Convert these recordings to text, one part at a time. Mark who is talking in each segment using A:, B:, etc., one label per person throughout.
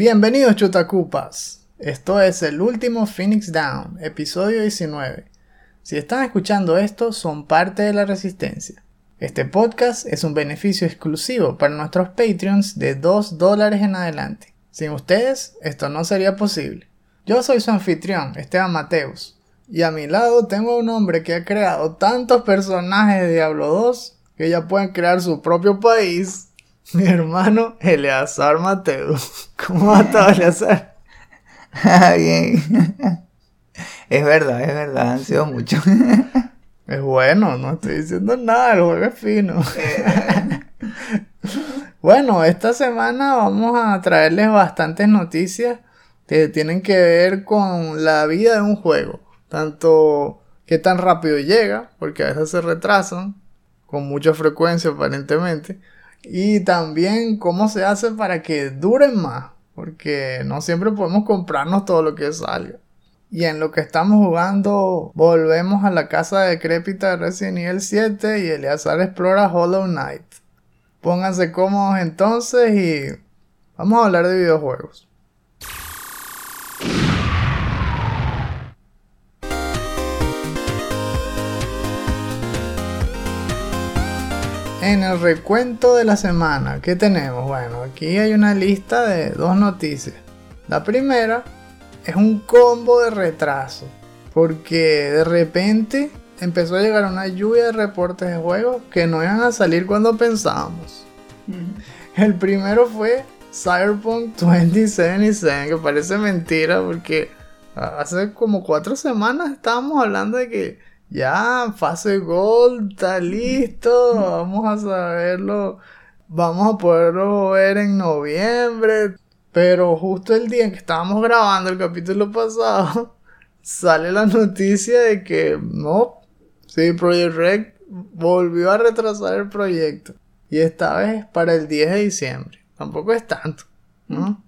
A: Bienvenidos chutacupas. Esto es el último Phoenix Down, episodio 19. Si están escuchando esto, son parte de la resistencia. Este podcast es un beneficio exclusivo para nuestros Patreons de 2 dólares en adelante. Sin ustedes, esto no sería posible. Yo soy su anfitrión, Esteban Mateus, y a mi lado tengo a un hombre que ha creado tantos personajes de Diablo 2 que ya pueden crear su propio país. Mi hermano Eleazar Mateus. ¿Cómo va todo, Eleazar?
B: Bien. Es verdad, es verdad, han sido muchos.
A: Es bueno, no estoy diciendo nada, el juego es fino. bueno, esta semana vamos a traerles bastantes noticias que tienen que ver con la vida de un juego. Tanto qué tan rápido llega, porque a veces se retrasan, con mucha frecuencia aparentemente. Y también cómo se hace para que duren más, porque no siempre podemos comprarnos todo lo que salga. Y en lo que estamos jugando, volvemos a la casa decrépita de Resident Evil 7 y Eleazar explora Hollow Knight. Pónganse cómodos entonces y vamos a hablar de videojuegos. En el recuento de la semana, ¿qué tenemos? Bueno, aquí hay una lista de dos noticias. La primera es un combo de retraso. Porque de repente empezó a llegar una lluvia de reportes de juegos que no iban a salir cuando pensábamos. El primero fue Cyberpunk 2077, que parece mentira porque hace como cuatro semanas estábamos hablando de que ya fase gold está listo, vamos a saberlo, vamos a poderlo ver en noviembre, pero justo el día en que estábamos grabando el capítulo pasado, sale la noticia de que no, sí, Project Red volvió a retrasar el proyecto. Y esta vez para el 10 de diciembre. Tampoco es tanto, ¿no?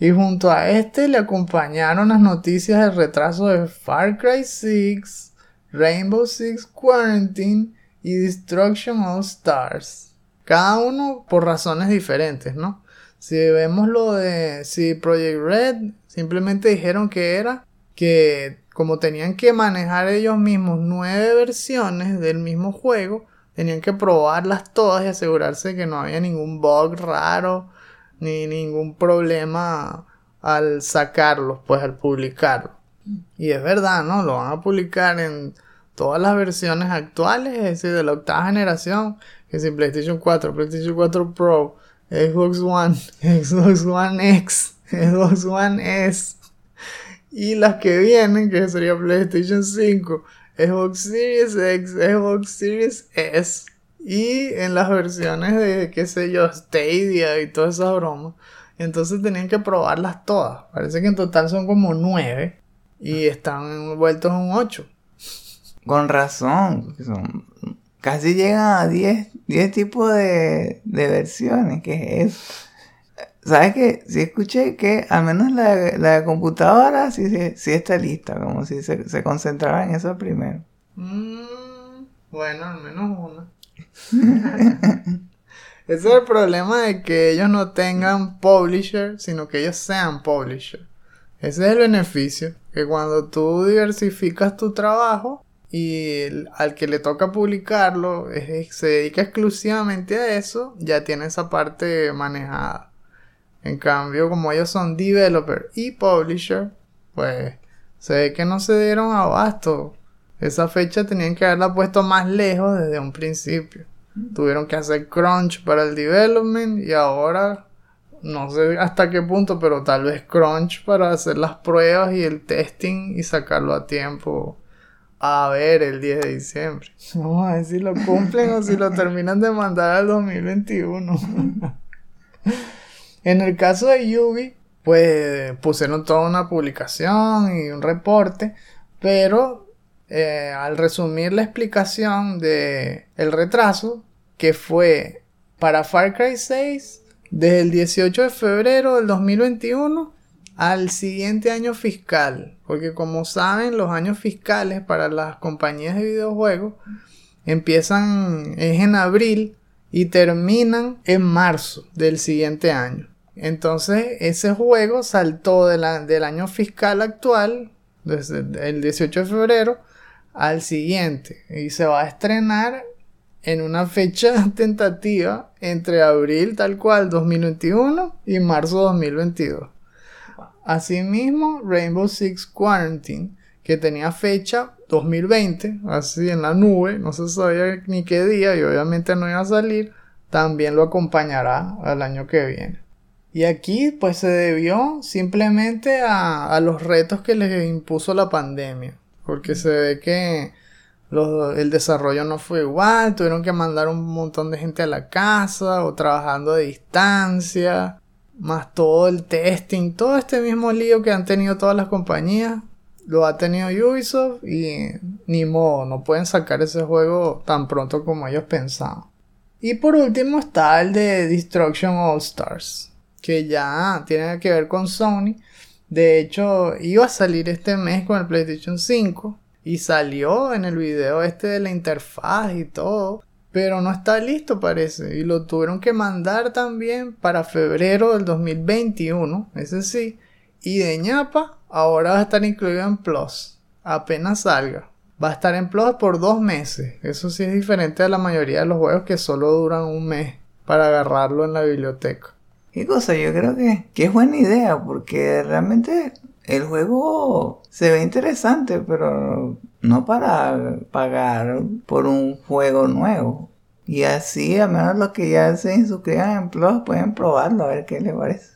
A: Y junto a este le acompañaron las noticias del retraso de Far Cry 6, Rainbow Six Quarantine y Destruction All Stars. Cada uno por razones diferentes, ¿no? Si vemos lo de si Project Red, simplemente dijeron que era que como tenían que manejar ellos mismos nueve versiones del mismo juego, tenían que probarlas todas y asegurarse que no había ningún bug raro ni ningún problema al sacarlos, pues al publicarlo. Y es verdad, ¿no? Lo van a publicar en todas las versiones actuales, es decir, de la octava generación, que en PlayStation 4, PlayStation 4 Pro, Xbox One, Xbox One X, Xbox One S. Y las que vienen, que sería PlayStation 5, Xbox Series X, Xbox Series S. Y en las versiones de, qué sé yo, Stadia y todas esas bromas. Entonces tenían que probarlas todas. Parece que en total son como 9. Y están envueltos en un 8.
B: Con razón. Son, casi llegan a 10, 10 tipos de, de versiones. ¿Qué es eso? ¿Sabes qué? Sí escuché que al menos la, la computadora sí, sí, sí está lista. Como si se, se concentrara en eso primero.
A: Mm, bueno, al menos una. Ese es el problema de que ellos no tengan publisher, sino que ellos sean publisher. Ese es el beneficio, que cuando tú diversificas tu trabajo y el- al que le toca publicarlo es- se dedica exclusivamente a eso, ya tiene esa parte manejada. En cambio, como ellos son developer y publisher, pues se ve que no se dieron abasto. Esa fecha tenían que haberla puesto más lejos desde un principio. Tuvieron que hacer crunch para el development y ahora no sé hasta qué punto, pero tal vez crunch para hacer las pruebas y el testing y sacarlo a tiempo a ver el 10 de diciembre. Vamos a ver si lo cumplen o si lo terminan de mandar al 2021. en el caso de Yubi, pues pusieron toda una publicación y un reporte, pero eh, al resumir la explicación de retraso, que fue para Far Cry 6 desde el 18 de febrero del 2021 al siguiente año fiscal. Porque como saben, los años fiscales para las compañías de videojuegos empiezan es en abril y terminan en marzo del siguiente año. Entonces ese juego saltó del año fiscal actual, desde el 18 de febrero, al siguiente. Y se va a estrenar en una fecha tentativa entre abril tal cual 2021 y marzo 2022. Asimismo, Rainbow Six Quarantine, que tenía fecha 2020, así en la nube, no se sabía ni qué día y obviamente no iba a salir, también lo acompañará al año que viene. Y aquí pues se debió simplemente a, los retos que les impuso la pandemia, porque se ve que el desarrollo no fue igual, tuvieron que mandar un montón de gente a la casa o trabajando a distancia, más todo el testing, todo este mismo lío que han tenido todas las compañías, lo ha tenido Ubisoft y ni modo, no pueden sacar ese juego tan pronto como ellos pensaban. Y por último está el de Destruction All Stars, que ya tiene que ver con Sony. De hecho, iba a salir este mes con el PlayStation 5 y salió en el video este de la interfaz y todo. Pero no está listo parece. Y lo tuvieron que mandar también para febrero del 2021. Ese sí. Y de ñapa ahora va a estar incluido en Plus. Apenas salga. Va a estar en Plus por dos meses. Eso sí es diferente a la mayoría de los juegos que solo duran un mes para agarrarlo en la biblioteca.
B: ¿Qué cosa? Yo creo que, que es buena idea porque realmente el juego se ve interesante, pero no para pagar por un juego nuevo. Y así, al menos los que ya se inscriban en Plus pueden probarlo a ver qué les parece.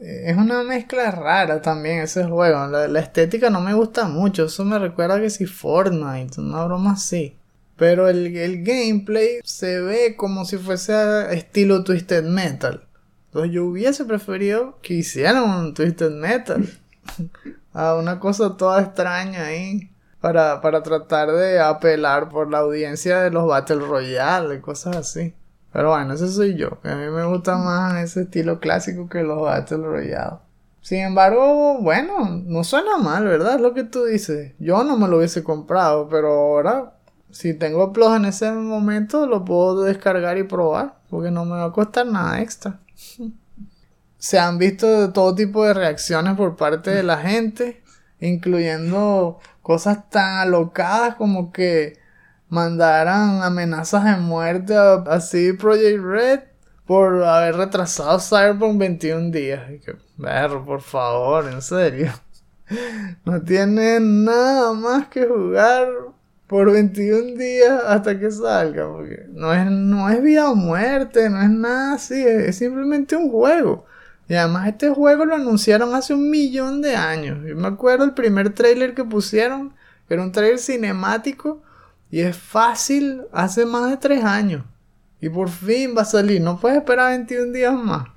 A: Es una mezcla rara también ese juego. La, estética no me gusta mucho. Eso me recuerda que si Fortnite, una broma así. Pero el, el gameplay se ve como si fuese estilo Twisted Metal. Entonces yo hubiese preferido que hicieran un Twisted Metal. a una cosa toda extraña ahí. Para, para tratar de apelar por la audiencia de los Battle Royale cosas así. Pero bueno, ese soy yo. a mí me gusta más ese estilo clásico que los Battle Royale. Sin embargo, bueno, no suena mal, ¿verdad? Es lo que tú dices. Yo no me lo hubiese comprado, pero ahora, si tengo Plus en ese momento, lo puedo descargar y probar. Porque no me va a costar nada extra se han visto todo tipo de reacciones por parte de la gente, incluyendo cosas tan alocadas como que mandaran amenazas de muerte a, así Project Red por haber retrasado Cyberpunk 21 días. Y que, ver, por favor, en serio. No tienen nada más que jugar por 21 días hasta que salga. Porque no es, no es vida o muerte, no es nada así, es simplemente un juego. Y además este juego lo anunciaron hace un millón de años. Yo me acuerdo el primer trailer que pusieron, era un trailer cinemático y es fácil, hace más de tres años. Y por fin va a salir, no puedes esperar 21 días más.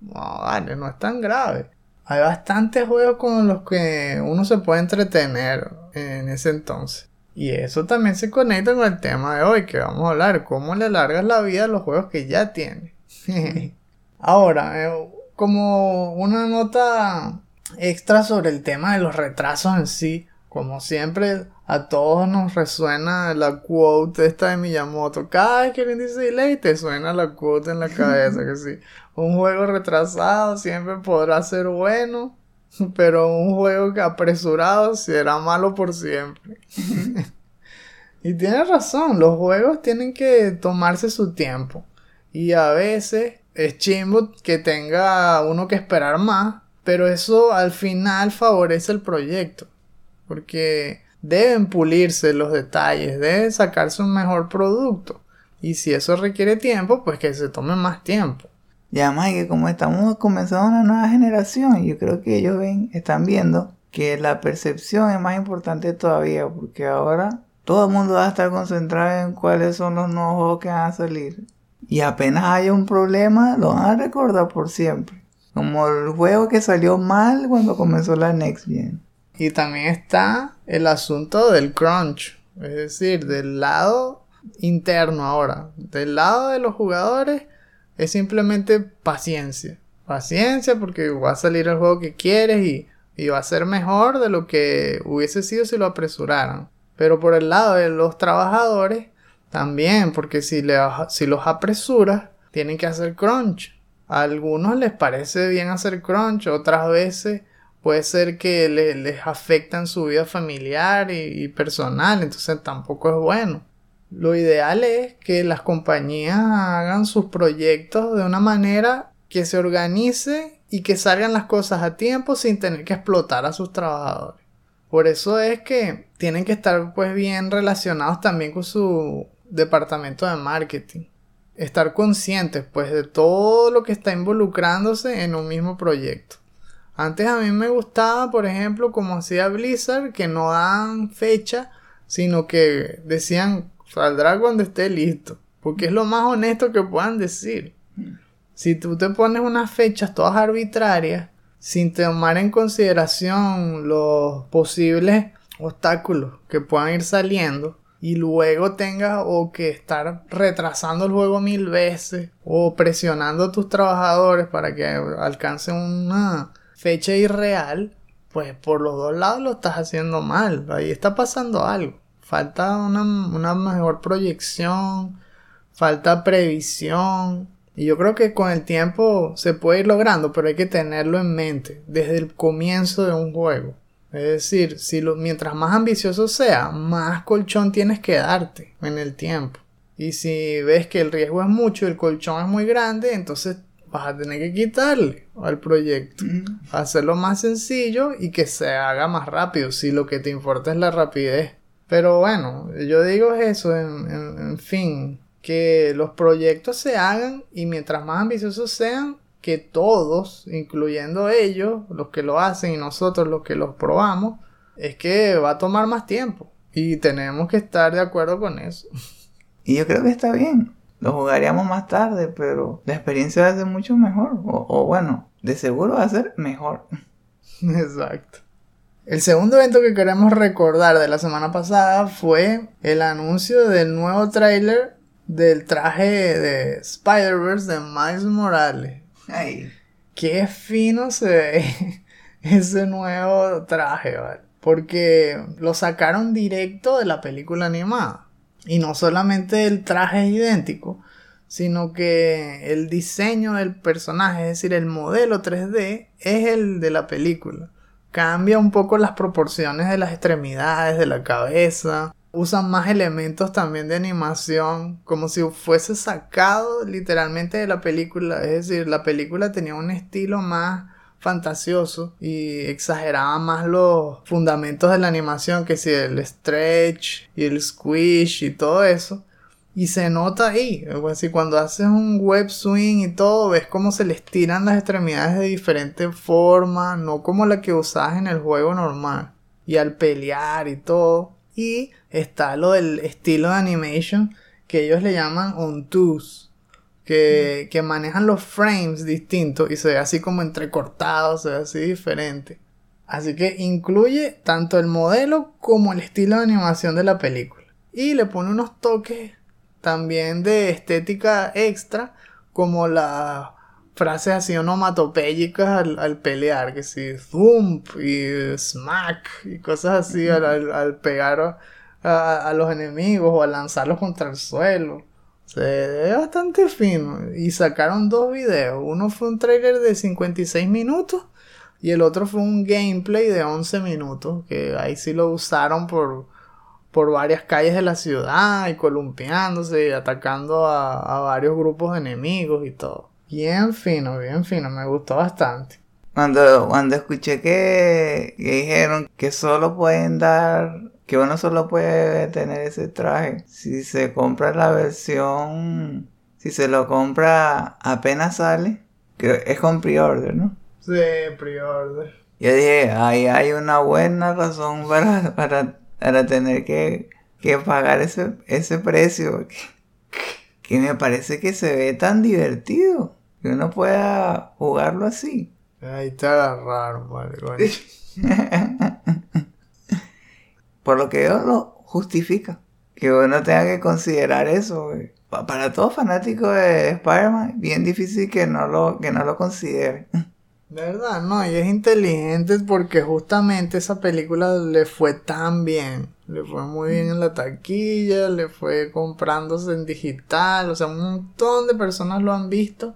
A: No, vale, no es tan grave. Hay bastantes juegos con los que uno se puede entretener en ese entonces. Y eso también se conecta con el tema de hoy, que vamos a hablar, cómo le largas la vida a los juegos que ya tienes. Ahora, eh, como una nota extra sobre el tema de los retrasos en sí. Como siempre, a todos nos resuena la quote esta de Miyamoto. Cada vez que alguien dice delay, te suena la quote en la cabeza. Que sí, un juego retrasado siempre podrá ser bueno, pero un juego que apresurado será malo por siempre. y tiene razón, los juegos tienen que tomarse su tiempo. Y a veces es chimbo que tenga uno que esperar más, pero eso al final favorece el proyecto, porque deben pulirse los detalles, deben sacarse un mejor producto. Y si eso requiere tiempo, pues que se tome más tiempo.
B: Y además que como estamos comenzando una nueva generación, yo creo que ellos ven, están viendo que la percepción es más importante todavía, porque ahora todo el mundo va a estar concentrado en cuáles son los nuevos juegos que van a salir. Y apenas haya un problema, lo van a recordar por siempre. Como el juego que salió mal cuando comenzó la Next Gen.
A: Y también está el asunto del crunch. Es decir, del lado interno ahora. Del lado de los jugadores es simplemente paciencia. paciencia porque va a salir el juego que quieres y, y va a ser mejor de lo que hubiese sido si lo apresuraran. Pero por el lado de los trabajadores, también, porque si, le, si los apresuras, tienen que hacer crunch. A algunos les parece bien hacer crunch, otras veces puede ser que les afectan su vida familiar y, personal, entonces tampoco es bueno. Lo ideal es que las compañías hagan sus proyectos de una manera que se organice y que salgan las cosas a tiempo sin tener que explotar a sus trabajadores. Por eso es que tienen que estar pues bien relacionados también con su departamento de marketing. Estar conscientes pues de todo lo que está involucrándose en un mismo proyecto. Antes a mí me gustaba, por ejemplo, como hacía Blizzard, que no dan fecha, sino que decían saldrá cuando esté listo. Porque es lo más honesto que puedan decir. Si tú te pones unas fechas todas arbitrarias, sin tomar en consideración los posibles obstáculos que puedan ir saliendo, y luego tengas o que estar retrasando el juego mil veces o presionando a tus trabajadores para que alcancen una fecha irreal, pues por los dos lados lo estás haciendo mal. Ahí está pasando algo. Falta una, una mejor proyección, falta previsión, y yo creo que con el tiempo se puede ir logrando, pero hay que tenerlo en mente desde el comienzo de un juego. Es decir, si lo, mientras más ambicioso sea, más colchón tienes que darte en el tiempo. Y si ves que el riesgo es mucho y el colchón es muy grande, entonces vas a tener que quitarle al proyecto. Hacerlo más sencillo y que se haga más rápido, si lo que te importa es la rapidez. Pero bueno, yo digo eso, en fin, que los proyectos se hagan y mientras más ambiciosos sean, que todos, incluyendo ellos, los que lo hacen y nosotros los que los probamos, es que va a tomar más tiempo. Y tenemos que estar de acuerdo con eso.
B: Y yo creo que está bien. Lo jugaríamos más tarde, pero la experiencia va a ser mucho mejor. O, o bueno, de seguro va a ser mejor.
A: Exacto. El segundo evento que queremos recordar de la semana pasada fue el anuncio del nuevo tráiler del traje de Spider-Verse de Miles Morales.
B: Ay.
A: Qué fino se ve ese nuevo traje, ¿vale? Porque lo sacaron directo de la película animada. Y no solamente el traje es idéntico, sino que el diseño del personaje, es decir, el modelo 3D, es el de la película. Cambia un poco las proporciones de las extremidades, de la cabeza, usan más elementos también de animación, como si fuese sacado literalmente de la película. Es decir, la película tenía un estilo más fantasioso y exageraba más los fundamentos de la animación, que si el stretch y el squish y todo eso. Y se nota ahí, así cuando haces un web swing y todo, ves cómo se le estiran las extremidades de diferente forma, no como la que usas en el juego normal. Y al pelear y todo, y está lo del estilo de animation que ellos le llaman ontos. Que, que manejan los frames distintos y se ve así como entrecortado, se ve así diferente. Así que incluye tanto el modelo como el estilo de animación de la película. Y le pone unos toques también de estética extra, como las frases así onomatopéyicas al, al pelear, que si thump y smack y cosas así al, pegar a, los enemigos o al lanzarlos contra el suelo. Se ve bastante fino. Y sacaron dos videos. Uno fue un trailer de 56 minutos y el otro fue un gameplay de 11 minutos. Que ahí sí lo usaron por, por varias calles de la ciudad y columpiándose y atacando a, a varios grupos de enemigos y todo. Bien fino, bien fino, me gustó bastante.
B: Cuando, cuando escuché que, dijeron que solo pueden dar, que uno solo puede tener ese traje si se compra la versión, si se lo compra apenas sale, que es con pre-order, ¿no?
A: Sí, pre-order.
B: Yo dije, ahí hay una buena razón para, para, para tener que, que pagar ese, ese precio que me parece que se ve tan divertido que uno pueda jugarlo así.
A: Ahí está raro, vale,
B: Por lo que yo lo justifica. Que uno tenga que considerar eso, pa- para todo fanático de Spider-Man, bien difícil que no lo, que no lo considere.
A: De verdad, no, y es inteligente porque justamente esa película le fue tan bien. Le fue muy bien en la taquilla, le fue comprándose en digital, o sea, un montón de personas lo han visto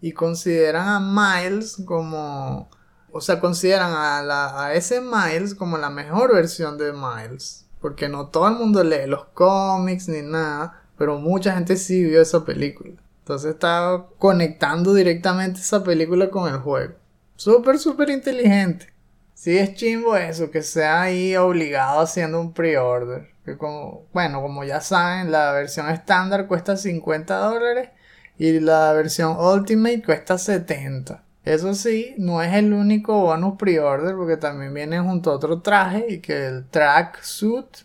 A: y consideran a Miles como, o sea, consideran a, la, a ese Miles como la mejor versión de Miles. Porque no todo el mundo lee los cómics ni nada, pero mucha gente sí vio esa película. Entonces está conectando directamente esa película con el juego. Súper, súper inteligente. Sí es chimbo eso, que sea ahí obligado haciendo un pre-order. Que como, bueno, como ya saben, la versión estándar cuesta 50 dólares y la versión Ultimate cuesta 70. Eso sí, no es el único bonus pre-order porque también viene junto a otro traje y que el track suit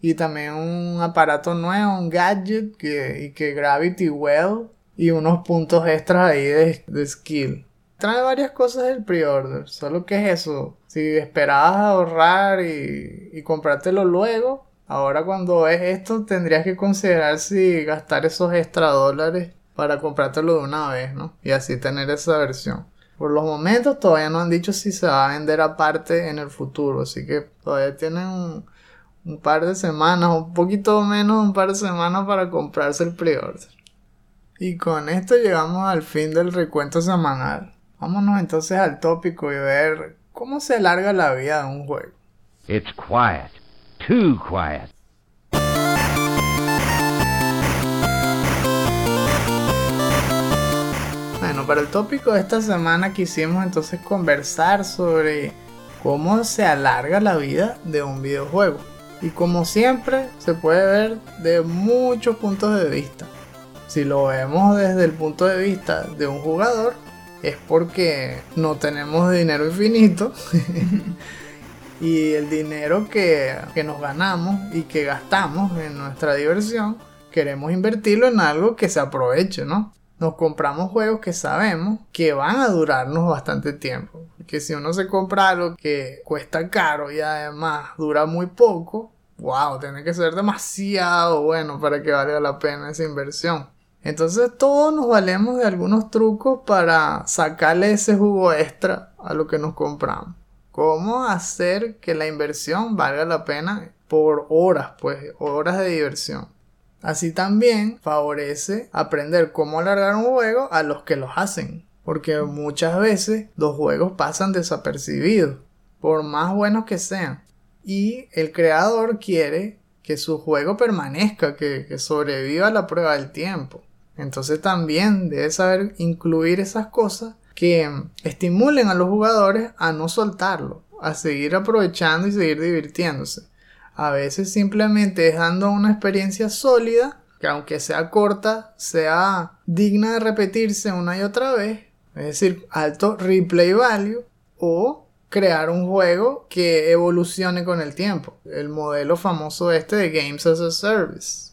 A: y también un aparato nuevo, un gadget que, y que Gravity Well y unos puntos extras ahí de, de skill. Trae varias cosas el pre-order, solo que es eso. Si esperabas ahorrar y, y comprártelo luego, ahora cuando ves esto tendrías que considerar si gastar esos extra dólares para comprártelo de una vez, ¿no? Y así tener esa versión. Por los momentos todavía no han dicho si se va a vender aparte en el futuro, así que todavía tienen un, un par de semanas, un poquito menos, un par de semanas para comprarse el pre-order. Y con esto llegamos al fin del recuento semanal. Vámonos entonces al tópico y ver cómo se alarga la vida de un juego.
C: It's quiet. Too quiet.
A: Bueno, para el tópico de esta semana quisimos entonces conversar sobre cómo se alarga la vida de un videojuego. Y como siempre, se puede ver de muchos puntos de vista. Si lo vemos desde el punto de vista de un jugador, es porque no tenemos dinero infinito. y el dinero que, que nos ganamos y que gastamos en nuestra diversión, queremos invertirlo en algo que se aproveche, ¿no? Nos compramos juegos que sabemos que van a durarnos bastante tiempo. Que si uno se compra algo que cuesta caro y además dura muy poco, wow, tiene que ser demasiado bueno para que valga la pena esa inversión. Entonces todos nos valemos de algunos trucos para sacarle ese jugo extra a lo que nos compramos. ¿Cómo hacer que la inversión valga la pena por horas, pues horas de diversión? Así también favorece aprender cómo alargar un juego a los que los hacen. Porque muchas veces los juegos pasan desapercibidos, por más buenos que sean. Y el creador quiere que su juego permanezca, que, que sobreviva a la prueba del tiempo. Entonces también debe saber incluir esas cosas que estimulen a los jugadores a no soltarlo, a seguir aprovechando y seguir divirtiéndose. A veces simplemente dejando una experiencia sólida, que aunque sea corta, sea digna de repetirse una y otra vez, es decir, alto replay value, o crear un juego que evolucione con el tiempo. El modelo famoso este de Games as a Service.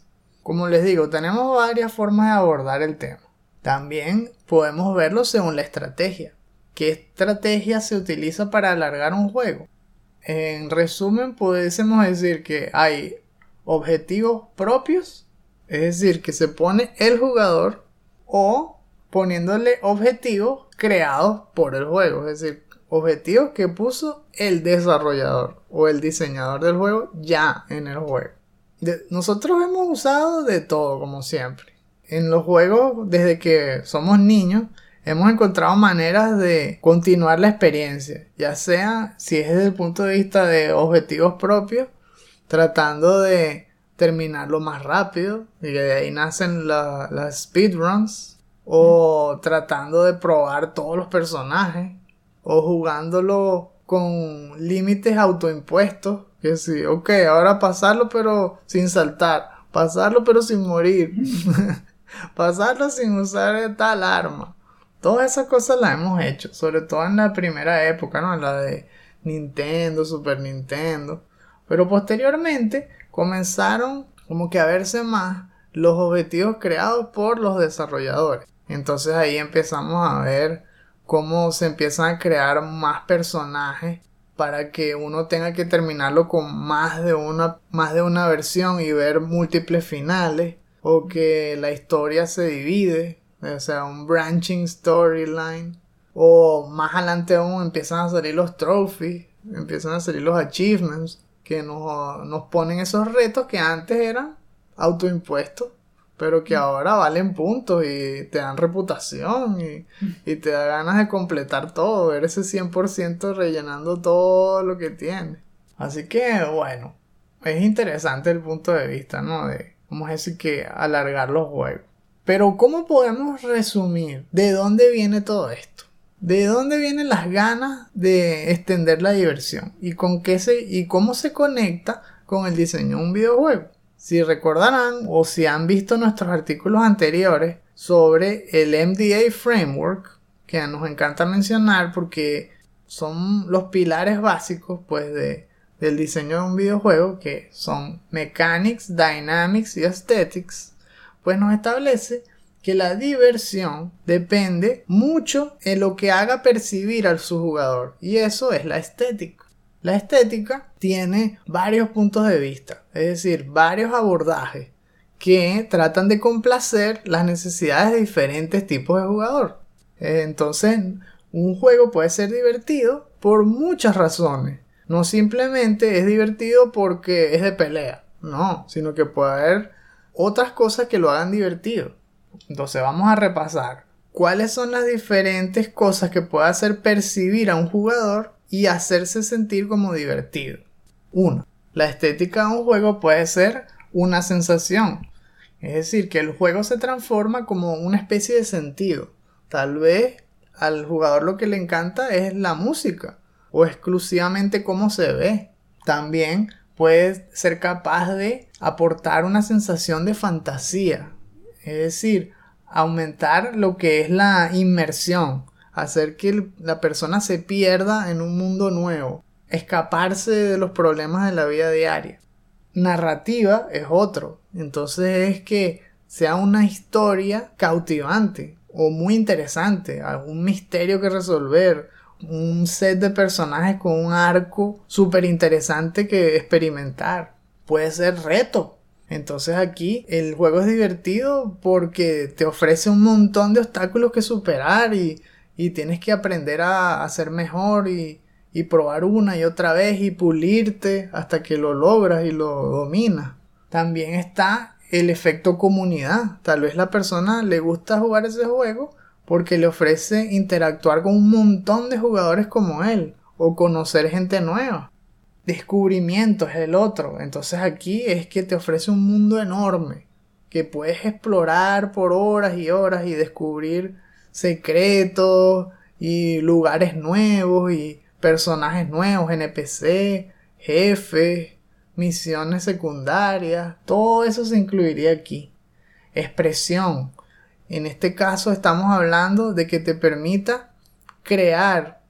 A: Como les digo, tenemos varias formas de abordar el tema. También podemos verlo según la estrategia. ¿Qué estrategia se utiliza para alargar un juego? En resumen, pudiésemos decir que hay objetivos propios, es decir, que se pone el jugador, o poniéndole objetivos creados por el juego, es decir, objetivos que puso el desarrollador o el diseñador del juego ya en el juego. De- nosotros hemos usado de todo, como siempre. En los juegos, desde que somos niños, hemos encontrado maneras de continuar la experiencia, ya sea si es desde el punto de vista de objetivos propios, tratando de terminarlo más rápido, y de ahí nacen la- las speedruns, o tratando de probar todos los personajes, o jugándolo con límites autoimpuestos, que sí, ok, ahora pasarlo pero sin saltar, pasarlo pero sin morir, pasarlo sin usar tal arma. Todas esas cosas las hemos hecho, sobre todo en la primera época, ¿no? La de Nintendo, Super Nintendo. Pero posteriormente comenzaron como que a verse más los objetivos creados por los desarrolladores. Entonces ahí empezamos a ver cómo se empiezan a crear más personajes para que uno tenga que terminarlo con más de una, más de una versión y ver múltiples finales o que la historia se divide, o sea, un branching storyline, o más adelante aún empiezan a salir los trophies, empiezan a salir los achievements, que nos, nos ponen esos retos que antes eran autoimpuestos pero que ahora valen puntos y te dan reputación y, y te da ganas de completar todo, ver ese 100% rellenando todo lo que tiene. Así que bueno, es interesante el punto de vista, ¿no? De cómo es decir que alargar los juegos. Pero ¿cómo podemos resumir de dónde viene todo esto? ¿De dónde vienen las ganas de extender la diversión? ¿Y, con qué se, y cómo se conecta con el diseño de un videojuego? Si recordarán o si han visto nuestros artículos anteriores sobre el MDA Framework, que nos encanta mencionar porque son los pilares básicos pues de, del diseño de un videojuego, que son Mechanics, Dynamics y Aesthetics, pues nos establece que la diversión depende mucho en lo que haga percibir al su jugador y eso es la estética. La estética tiene varios puntos de vista, es decir, varios abordajes que tratan de complacer las necesidades de diferentes tipos de jugador. Entonces, un juego puede ser divertido por muchas razones. No simplemente es divertido porque es de pelea, no, sino que puede haber otras cosas que lo hagan divertido. Entonces vamos a repasar cuáles son las diferentes cosas que puede hacer percibir a un jugador y hacerse sentir como divertido. 1. La estética de un juego puede ser una sensación. Es decir, que el juego se transforma como una especie de sentido. Tal vez al jugador lo que le encanta es la música o exclusivamente cómo se ve. También puede ser capaz de aportar una sensación de fantasía. Es decir, aumentar lo que es la inmersión hacer que la persona se pierda en un mundo nuevo, escaparse de los problemas de la vida diaria. Narrativa es otro, entonces es que sea una historia cautivante o muy interesante, algún misterio que resolver, un set de personajes con un arco súper interesante que experimentar. Puede ser reto. Entonces aquí el juego es divertido porque te ofrece un montón de obstáculos que superar y y tienes que aprender a, ser mejor y, y probar una y otra vez y pulirte hasta que lo logras y lo dominas. También está el efecto comunidad. Tal vez la persona le gusta jugar ese juego porque le ofrece interactuar con un montón de jugadores como él o conocer gente nueva. Descubrimiento es el otro. Entonces aquí es que te ofrece un mundo enorme que puedes explorar por horas y horas y descubrir secretos y lugares nuevos y personajes nuevos, NPC, jefes, misiones secundarias, todo eso se incluiría aquí. Expresión. En este caso estamos hablando de que te permita crear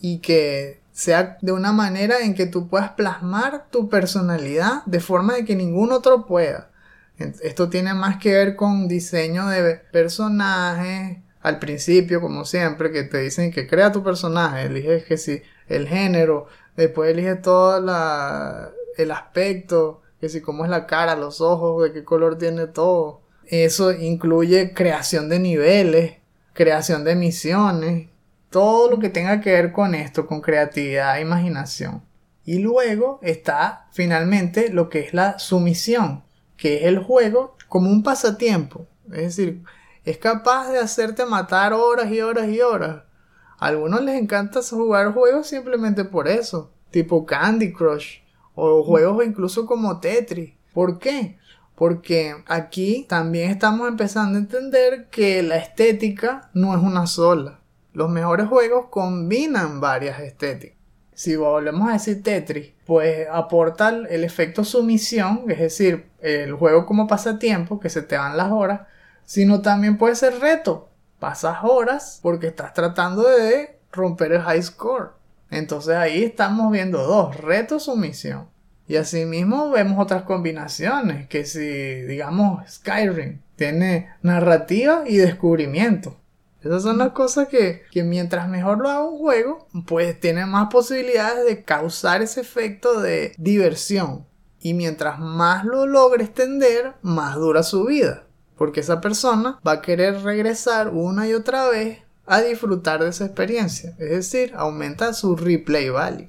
A: y que sea de una manera en que tú puedas plasmar tu personalidad de forma de que ningún otro pueda. Esto tiene más que ver con diseño de personajes, al principio, como siempre, que te dicen que crea tu personaje, eliges que si el género, después eliges todo la, el aspecto, que si cómo es la cara, los ojos, de qué color tiene todo. Eso incluye creación de niveles, creación de misiones, todo lo que tenga que ver con esto, con creatividad e imaginación. Y luego está finalmente lo que es la sumisión, que es el juego como un pasatiempo. Es decir, es capaz de hacerte matar horas y horas y horas. A algunos les encanta jugar juegos simplemente por eso, tipo Candy Crush o juegos incluso como Tetris. ¿Por qué? Porque aquí también estamos empezando a entender que la estética no es una sola. Los mejores juegos combinan varias estéticas. Si volvemos a decir Tetris, pues aporta el efecto sumisión, es decir, el juego como pasatiempo, que se te van las horas, sino también puede ser reto. Pasas horas porque estás tratando de romper el high score. Entonces ahí estamos viendo dos, reto sumisión. Y asimismo vemos otras combinaciones, que si digamos Skyrim tiene narrativa y descubrimiento. Esas son las cosas que, que mientras mejor lo haga un juego, pues tiene más posibilidades de causar ese efecto de diversión. Y mientras más lo logre extender, más dura su vida. Porque esa persona va a querer regresar una y otra vez a disfrutar de esa experiencia. Es decir, aumenta su replay value.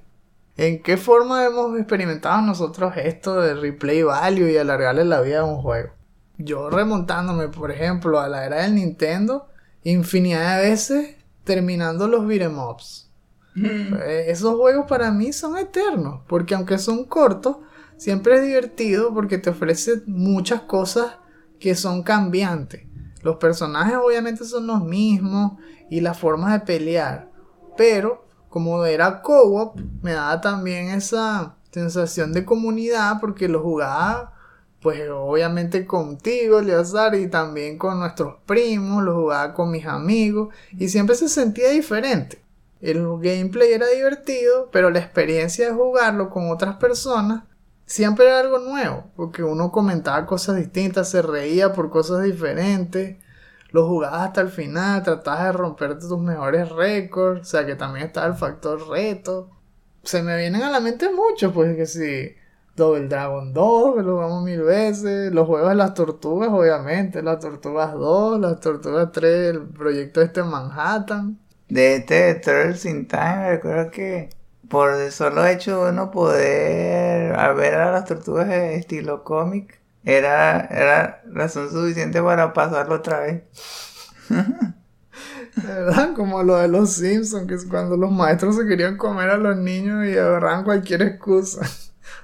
A: ¿En qué forma hemos experimentado nosotros esto de replay value y alargarle la vida a un juego? Yo remontándome, por ejemplo, a la era del Nintendo, infinidad de veces terminando los beat'em ups. Eh, Esos juegos para mí son eternos, porque aunque son cortos, siempre es divertido porque te ofrece muchas cosas que son cambiantes. Los personajes obviamente son los mismos y las formas de pelear, pero como era co-op, me daba también esa sensación de comunidad porque lo jugaba pues obviamente contigo, Eleazar, y también con nuestros primos, lo jugaba con mis amigos y siempre se sentía diferente. El gameplay era divertido, pero la experiencia de jugarlo con otras personas siempre era algo nuevo, porque uno comentaba cosas distintas, se reía por cosas diferentes, lo jugabas hasta el final, tratabas de romper tus mejores récords, o sea que también estaba el factor reto. Se me vienen a la mente muchos, pues que si Double Dragon 2, que lo jugamos mil veces, los juegos de las tortugas, obviamente, las tortugas 2, las tortugas 3, el proyecto este en Manhattan.
B: De este Turtles in Time, recuerdo que por el solo hecho de uno poder ver a las tortugas de estilo cómic, era, era razón suficiente para pasarlo otra vez.
A: ¿Verdad? Como lo de los Simpsons, que es cuando los maestros se querían comer a los niños y agarraban cualquier excusa.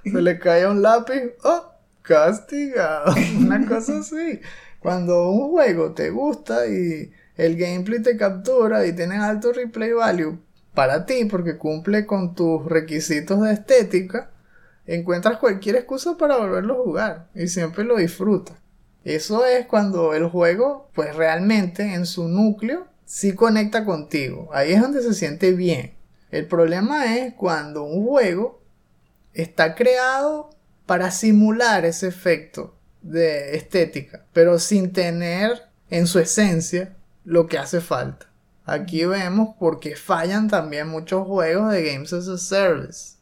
A: Se le caía un lápiz, ¡oh! Castigado. Una cosa así. Cuando un juego te gusta y el gameplay te captura y tiene alto replay value para ti porque cumple con tus requisitos de estética, encuentras cualquier excusa para volverlo a jugar y siempre lo disfrutas. Eso es cuando el juego, pues realmente en su núcleo, sí conecta contigo. Ahí es donde se siente bien. El problema es cuando un juego está creado para simular ese efecto de estética, pero sin tener en su esencia lo que hace falta. Aquí vemos por qué fallan también muchos juegos de Games as a Service,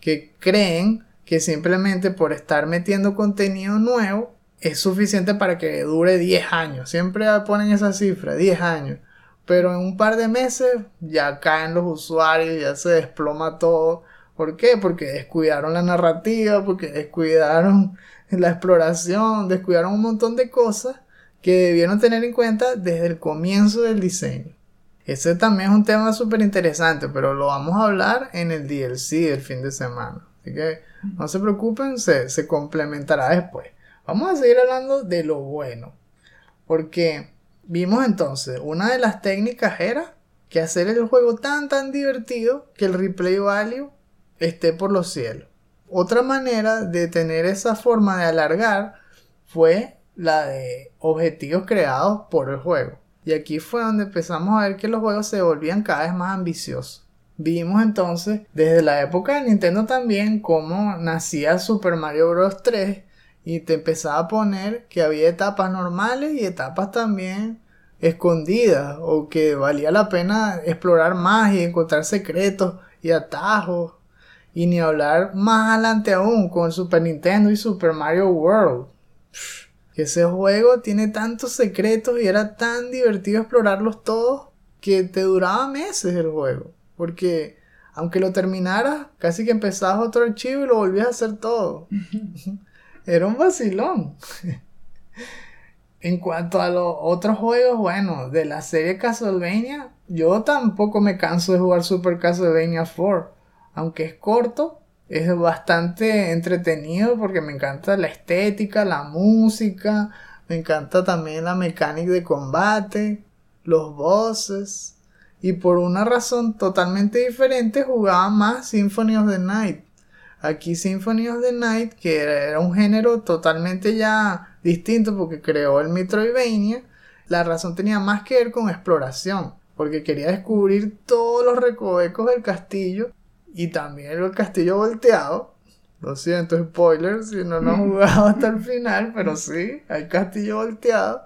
A: que creen que simplemente por estar metiendo contenido nuevo es suficiente para que dure 10 años. Siempre ponen esa cifra, 10 años. Pero en un par de meses ya caen los usuarios, ya se desploma todo. ¿Por qué? Porque descuidaron la narrativa, porque descuidaron la exploración, descuidaron un montón de cosas que debieron tener en cuenta desde el comienzo del diseño. Ese también es un tema súper interesante, pero lo vamos a hablar en el DLC del fin de semana. Así que no se preocupen, se, se complementará después. Vamos a seguir hablando de lo bueno. Porque vimos entonces, una de las técnicas era que hacer el juego tan tan divertido que el replay value esté por los cielos. Otra manera de tener esa forma de alargar fue la de objetivos creados por el juego. Y aquí fue donde empezamos a ver que los juegos se volvían cada vez más ambiciosos. Vimos entonces desde la época de Nintendo también cómo nacía Super Mario Bros. 3 y te empezaba a poner que había etapas normales y etapas también escondidas o que valía la pena explorar más y encontrar secretos y atajos y ni hablar más adelante aún con Super Nintendo y Super Mario World. Ese juego tiene tantos secretos y era tan divertido explorarlos todos que te duraba meses el juego. Porque aunque lo terminaras, casi que empezabas otro archivo y lo volvías a hacer todo. Era un vacilón. en cuanto a los otros juegos, bueno, de la serie Castlevania, yo tampoco me canso de jugar Super Castlevania 4. Aunque es corto, es bastante entretenido porque me encanta la estética, la música, me encanta también la mecánica de combate, los bosses. Y por una razón totalmente diferente jugaba más Symphony of the Night. Aquí Symphony of the Night, que era un género totalmente ya distinto porque creó el Metroidvania, la razón tenía más que ver con exploración, porque quería descubrir todos los recovecos del castillo y también el castillo volteado. Lo siento, spoilers, si no lo han jugado hasta el final, pero sí, hay castillo volteado.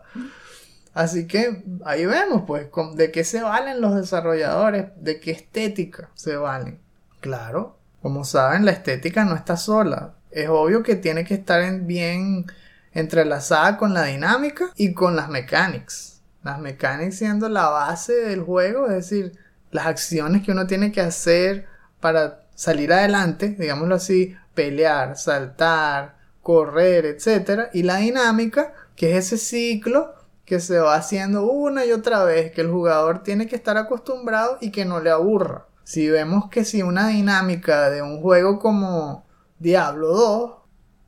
A: Así que ahí vemos, pues, de qué se valen los desarrolladores, de qué estética se valen. Claro, como saben, la estética no está sola. es obvio que tiene que estar en- bien entrelazada con la dinámica y con las mechanics. Las mechanics siendo la base del juego, es decir, las acciones que uno tiene que hacer para salir adelante, digámoslo así, pelear, saltar, correr, etcétera, y la dinámica, que es ese ciclo que se va haciendo una y otra vez, que el jugador tiene que estar acostumbrado y que no le aburra. Si vemos que si una dinámica de un juego como Diablo 2,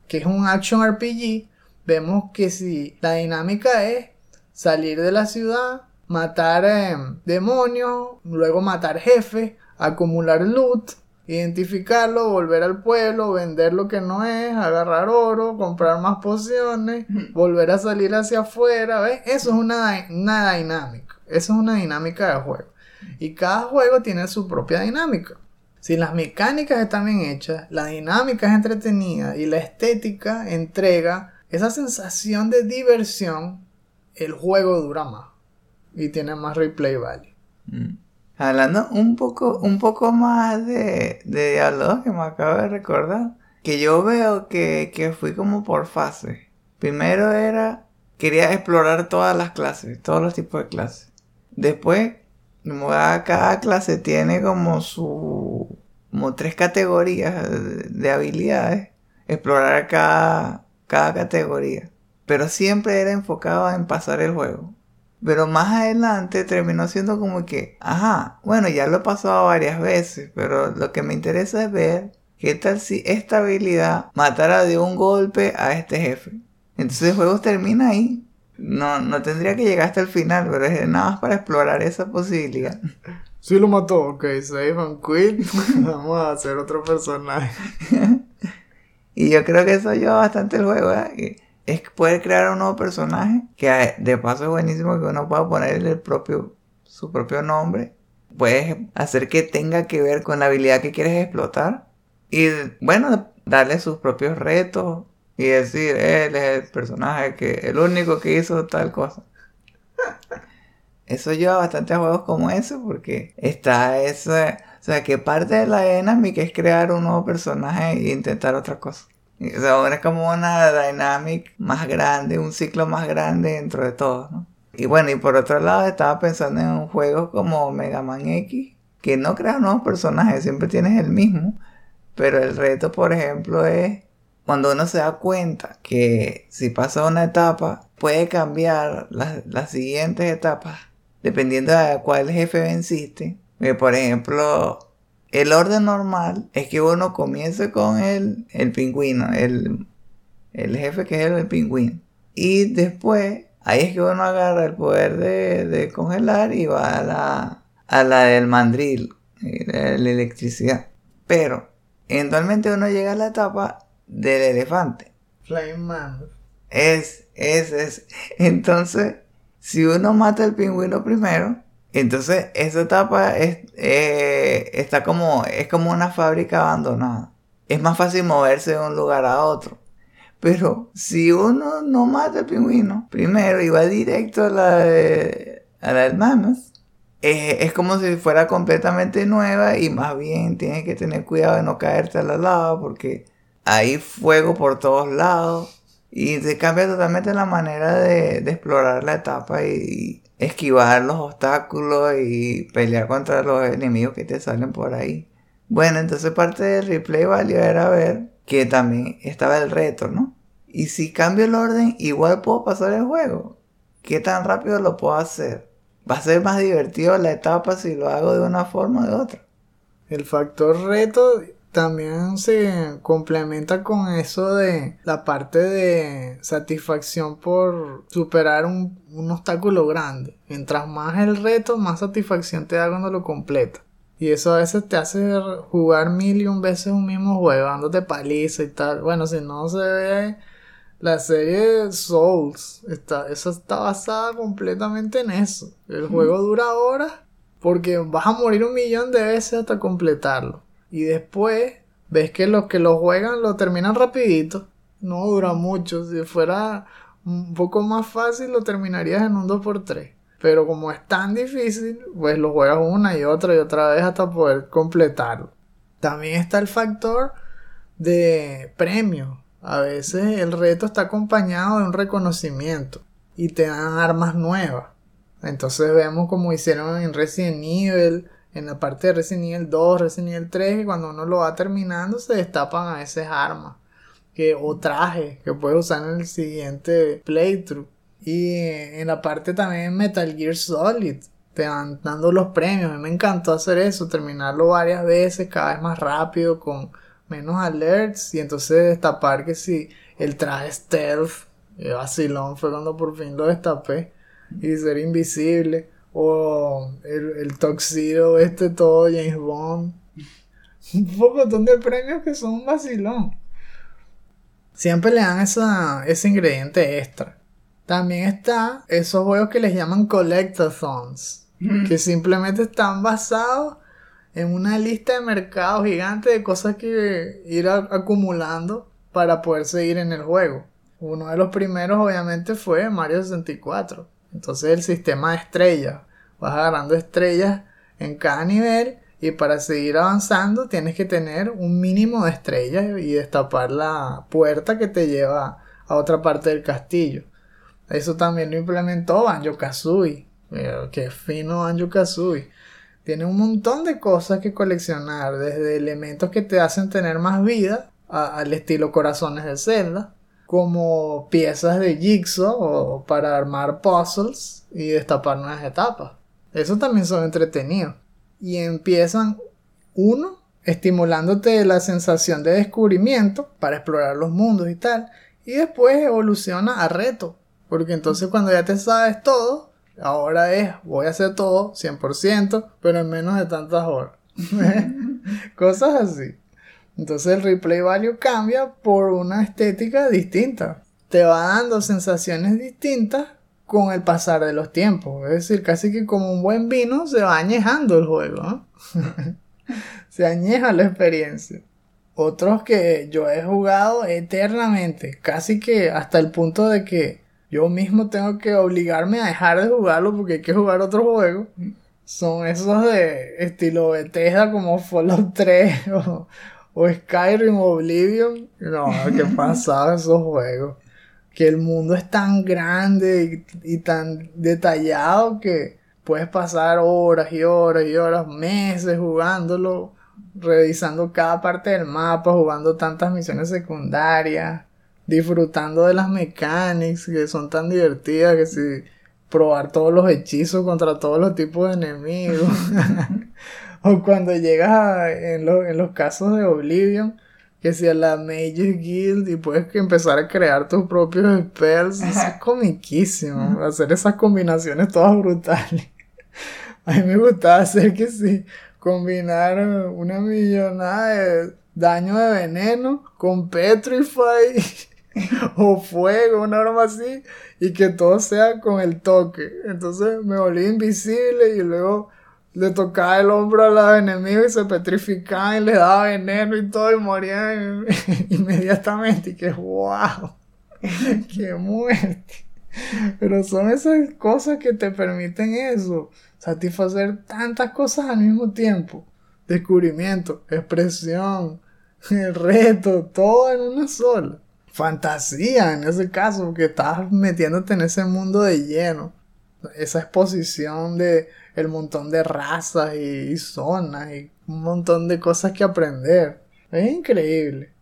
A: que es un action RPG, vemos que si la dinámica es salir de la ciudad, matar eh, demonios, luego matar jefes, acumular loot, identificarlo, volver al pueblo, vender lo que no es, agarrar oro, comprar más pociones, volver a salir hacia afuera, ¿ves? Eso es una, una dinámica, eso es una dinámica de juego. Y cada juego tiene su propia dinámica. Si las mecánicas están bien hechas, la dinámica es entretenida y la estética entrega esa sensación de diversión, el juego dura más y tiene más replay value.
B: Mm. Hablando un poco, un poco más de, de Diablo 2 que me acabo de recordar, que yo veo que, que fui como por fases. Primero era, quería explorar todas las clases, todos los tipos de clases. Después, cada clase tiene como su, como tres categorías de, de habilidades, explorar cada, cada categoría. Pero siempre era enfocado en pasar el juego. Pero más adelante terminó siendo como que, ajá, bueno, ya lo he pasado varias veces, pero lo que me interesa es ver qué tal si esta habilidad matara de un golpe a este jefe. Entonces el juego termina ahí. No, no tendría que llegar hasta el final, pero es nada más para explorar esa posibilidad.
A: Si lo mató, ok, save and quit. Vamos a hacer otro personaje.
B: Y yo creo que eso ayuda bastante el juego, ¿verdad? Es poder crear un nuevo personaje, que de paso es buenísimo que uno pueda ponerle el propio, su propio nombre. Puedes hacer que tenga que ver con la habilidad que quieres explotar. Y bueno, darle sus propios retos y decir, él es el personaje que, el único que hizo tal cosa. Eso lleva bastante a juegos como ese porque está ese, o sea, que parte de la dinámica es crear un nuevo personaje e intentar otra cosa. O sea, es como una dynamic más grande, un ciclo más grande dentro de todo, ¿no? Y bueno, y por otro lado estaba pensando en juegos como Mega Man X, que no creas nuevos personajes, siempre tienes el mismo, pero el reto, por ejemplo, es cuando uno se da cuenta que si pasa una etapa, puede cambiar las, las siguientes etapas, dependiendo de cuál jefe venciste. Que, por ejemplo, el orden normal es que uno comience con el, el pingüino, el, el jefe que es el, pingüino. Y después, ahí es que uno agarra el poder de, de congelar y va a la, a la del mandril, eh, la electricidad. Pero, eventualmente uno llega a la etapa del elefante.
A: Flame Man.
B: Es, es, es. Entonces, si uno mata al pingüino primero, entonces esa etapa es, eh, está como, es como una fábrica abandonada. Es más fácil moverse de un lugar a otro. Pero si uno no mata al pingüino primero y va directo a la, de- a la del eh, es como si fuera completamente nueva y más bien tienes que tener cuidado de no caerte a la lava porque hay fuego por todos lados y te cambia totalmente la manera de, de explorar la etapa y, esquivar los obstáculos y pelear contra los enemigos que te salen por ahí. Bueno, entonces parte del replay value era ver que también estaba el reto, ¿no? Y si cambio el orden, igual puedo pasar el juego. ¿Qué tan rápido lo puedo hacer? Va a ser más divertido la etapa si lo hago de una forma o de otra.
A: El factor reto también se complementa con eso de la parte de satisfacción por superar un, un obstáculo grande. Mientras más el reto, más satisfacción te da cuando lo completa. Y eso a veces te hace jugar mil y un veces un mismo juego, dándote paliza y tal. Bueno, si no se ve la serie Souls, está, esa está basada completamente en eso. El juego dura horas porque vas a morir un millón de veces hasta completarlo. Y después ves que los que lo juegan lo terminan rapidito. No dura mucho. Si fuera un poco más fácil lo terminarías en un 2x3. Pero como es tan difícil, pues lo juegas una y otra y otra vez hasta poder completarlo. También está el factor de premios. A veces el reto está acompañado de un reconocimiento y te dan armas nuevas. Entonces vemos como hicieron en Resident Evil, en la parte de Resident Evil 2, Resident Evil 3, que cuando uno lo va terminando se destapan a veces armas que, o trajes que puedes usar en el siguiente playthrough. Y en la parte también Metal Gear Solid, te van dando los premios. A mí me encantó hacer eso, terminarlo varias veces, cada vez más rápido, con menos alerts. Y entonces destapar que si el traje stealth, el vacilón fue cuando por fin lo destapé. Y ser invisible. O el, el toxido este todo, James Bond. Un poco de premios que son un vacilón. Siempre le dan esa, ese ingrediente extra. También está esos juegos que les llaman collectathons, que simplemente están basados en una lista de mercado gigante de cosas que ir acumulando para poder seguir en el juego. Uno de los primeros obviamente fue Mario 64. Entonces el sistema de estrellas. Vas agarrando estrellas en cada nivel y para seguir avanzando tienes que tener un mínimo de estrellas y destapar la puerta que te lleva a otra parte del castillo. Eso también lo implementó Banjo Kazooie. Qué fino Banjo Kazooie. Tiene un montón de cosas que coleccionar, desde elementos que te hacen tener más vida, al estilo corazones de Zelda, como piezas de jigsaw o para armar puzzles y destapar nuevas etapas. Eso también son entretenidos. Y empiezan, uno, estimulándote la sensación de descubrimiento para explorar los mundos y tal. Y después evoluciona a reto. Porque entonces cuando ya te sabes todo, ahora es voy a hacer todo 100%, pero en menos de tantas horas. Cosas así. Entonces el replay value cambia por una estética distinta. Te va dando sensaciones distintas con el pasar de los tiempos. Es decir, casi que como un buen vino se va añejando el juego. se añeja la experiencia. Otros que yo he jugado eternamente, casi que hasta el punto de que yo mismo tengo que obligarme a dejar de jugarlo porque hay que jugar otro juego. Son esos de estilo Bethesda como Fallout 3 o, o Skyrim Oblivion. No, qué pasaba esos juegos. Que el mundo es tan grande y, y tan detallado que puedes pasar horas y horas y horas, meses jugándolo, revisando cada parte del mapa, jugando tantas misiones secundarias disfrutando de las mecánicas que son tan divertidas que si probar todos los hechizos contra todos los tipos de enemigos. o cuando llegas en, en, los casos de Oblivion, que si a la Mages Guild y puedes empezar a crear tus propios spells, es comiquísimo. Hacer esas combinaciones todas brutales. a mí me gustaba hacer que si combinar una millonada de daño de veneno con Petrify o fuego, una arma así, y que todo sea con el toque. Entonces me volví invisible y luego le tocaba el hombro a los enemigos y se petrificaban y le daba veneno y todo y morían inmediatamente. Y que wow, qué muerte. Pero son esas cosas que te permiten eso, satisfacer tantas cosas al mismo tiempo. Descubrimiento, expresión, el reto, todo en una sola fantasía en ese caso, porque estás metiéndote en ese mundo de lleno. Esa exposición de el montón de razas y, zonas y un montón de cosas que aprender. Es increíble.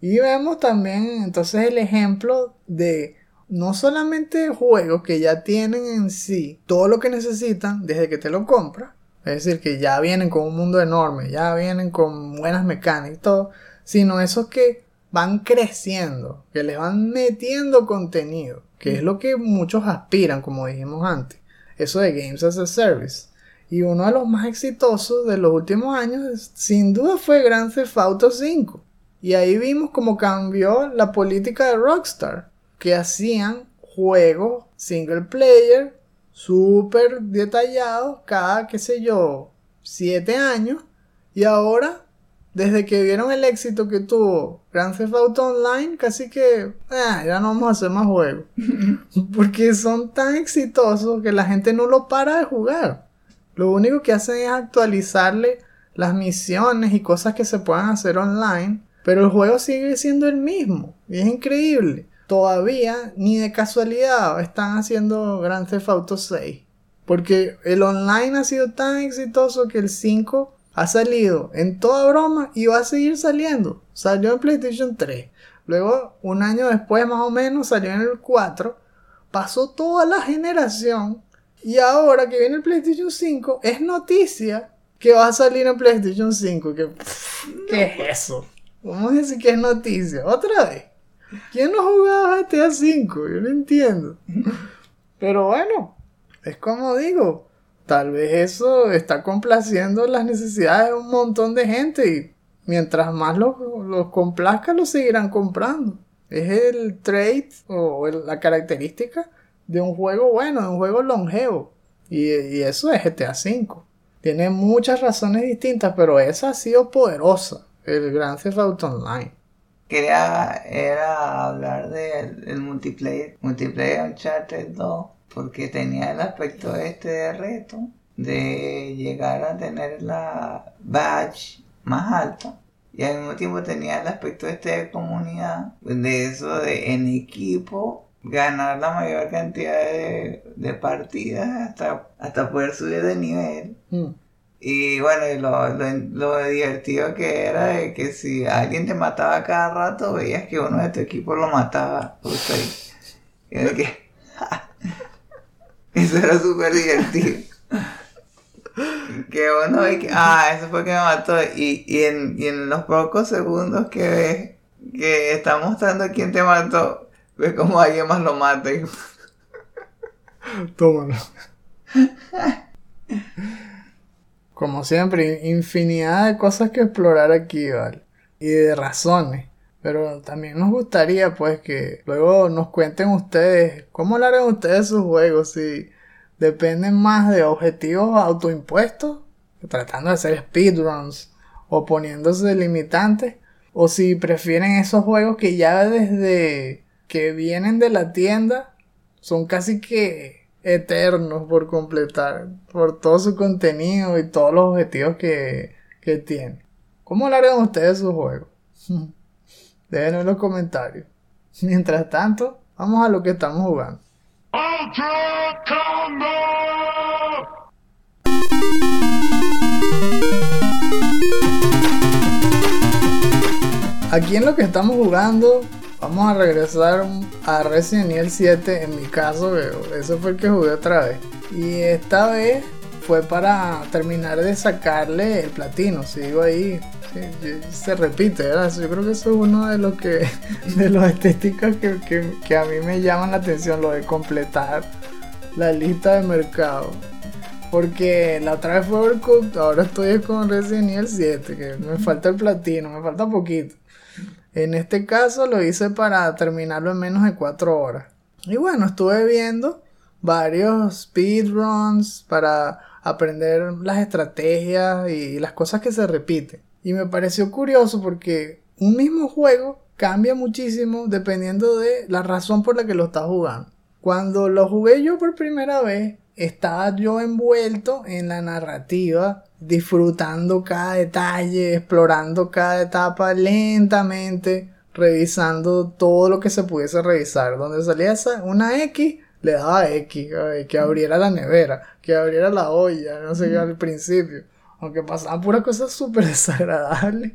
A: Y vemos también entonces el ejemplo de no solamente juegos que ya tienen en sí todo lo que necesitan desde que te lo compras, es decir, que ya vienen con un mundo enorme, ya vienen con buenas mecánicas y todo, sino esos que van creciendo, que les van metiendo contenido, que es lo que muchos aspiran, como dijimos antes, eso de Games as a Service. Y uno de los más exitosos de los últimos años, sin duda, fue Grand Theft Auto 5. Y ahí vimos cómo cambió la política de Rockstar, que hacían juegos single player, súper detallados, cada, qué sé yo, 7 años. Y ahora desde que vieron el éxito que tuvo Grand Theft Auto Online, casi que ah, ya no vamos a hacer más juegos. Porque son tan exitosos que la gente no lo para de jugar. Lo único que hacen es actualizarle las misiones y cosas que se puedan hacer online Pero el juego sigue siendo el mismo. Y es increíble. Todavía, ni de casualidad, están haciendo Grand Theft Auto 6. Porque el online ha sido tan exitoso que el 5 ha salido en toda broma y va a seguir saliendo. Salió en PlayStation 3. Luego, un año después más o menos, salió en el 4. Pasó toda la generación. Y ahora que viene el PlayStation 5, es noticia que va a salir en PlayStation 5. Que, ¿Qué es eso? Vamos a decir que es noticia. Otra vez. ¿Quién no jugaba GTA 5? Yo no entiendo. Pero bueno, es como digo. Tal vez eso está complaciendo las necesidades de un montón de gente y mientras más los, los complazca, los seguirán comprando. Es el trait o la característica de un juego bueno, de un juego longevo. Y, y eso es GTA V. Tiene muchas razones distintas, pero esa ha sido poderosa, el Grand Theft Auto Online.
B: Quería era hablar del multiplayer, multiplayer Uncharted 2, porque tenía el aspecto este de reto, de llegar a tener la badge más alta y al mismo tiempo tenía el aspecto este de comunidad, de eso de en equipo ganar la mayor cantidad de, partidas hasta, hasta poder subir de nivel.
A: Mm.
B: Y bueno, lo, lo, divertido que era de que si alguien te mataba cada rato, veías que uno de tu equipo lo mataba justo ahí. Y que, eso era súper divertido. que uno ve que, ah, eso fue que me mató. Y, y, en, y en los pocos segundos que ves que está mostrando quién te mató, ves como alguien más lo mata. Y...
A: Tómalo. Como siempre, infinidad de cosas que explorar aquí, ¿vale? Y de razones. Pero también nos gustaría, pues, que luego nos cuenten ustedes cómo largan ustedes sus juegos. Si dependen más de objetivos autoimpuestos, tratando de hacer speedruns o poniéndose limitantes, o si prefieren esos juegos que ya desde que vienen de la tienda son casi que eternos por completar, por todo su contenido y todos los objetivos que, que tiene. ¿Cómo largan ustedes sus juegos? Déjenlo en los comentarios. Mientras tanto, vamos a lo que estamos jugando. Aquí en lo que estamos jugando, vamos a regresar a Resident Evil 7 en mi caso, eso fue el que jugué otra vez. Y esta vez fue para terminar de sacarle el platino, sigo ahí. Se repite, ¿verdad? Yo creo que eso es uno de los que de los estéticas que, que a mí me llaman la atención, lo de completar la lista de mercado. Porque la otra vez fue Overcooked, ahora estoy con Resident Evil 7, que me falta el platino, me falta poquito. En este caso lo hice para terminarlo en menos de 4 horas. Y bueno, estuve viendo varios speedruns para aprender las estrategias y las cosas que se repiten. Y me pareció curioso porque un mismo juego cambia muchísimo dependiendo de la razón por la que lo estás jugando. Cuando lo jugué yo por primera vez, estaba yo envuelto en la narrativa, disfrutando cada detalle, explorando cada etapa lentamente, revisando todo lo que se pudiese revisar. Donde salía una X, le daba X, que abriera la nevera, que abriera la olla, no sé qué al principio. Aunque pasaban puras cosas súper desagradables.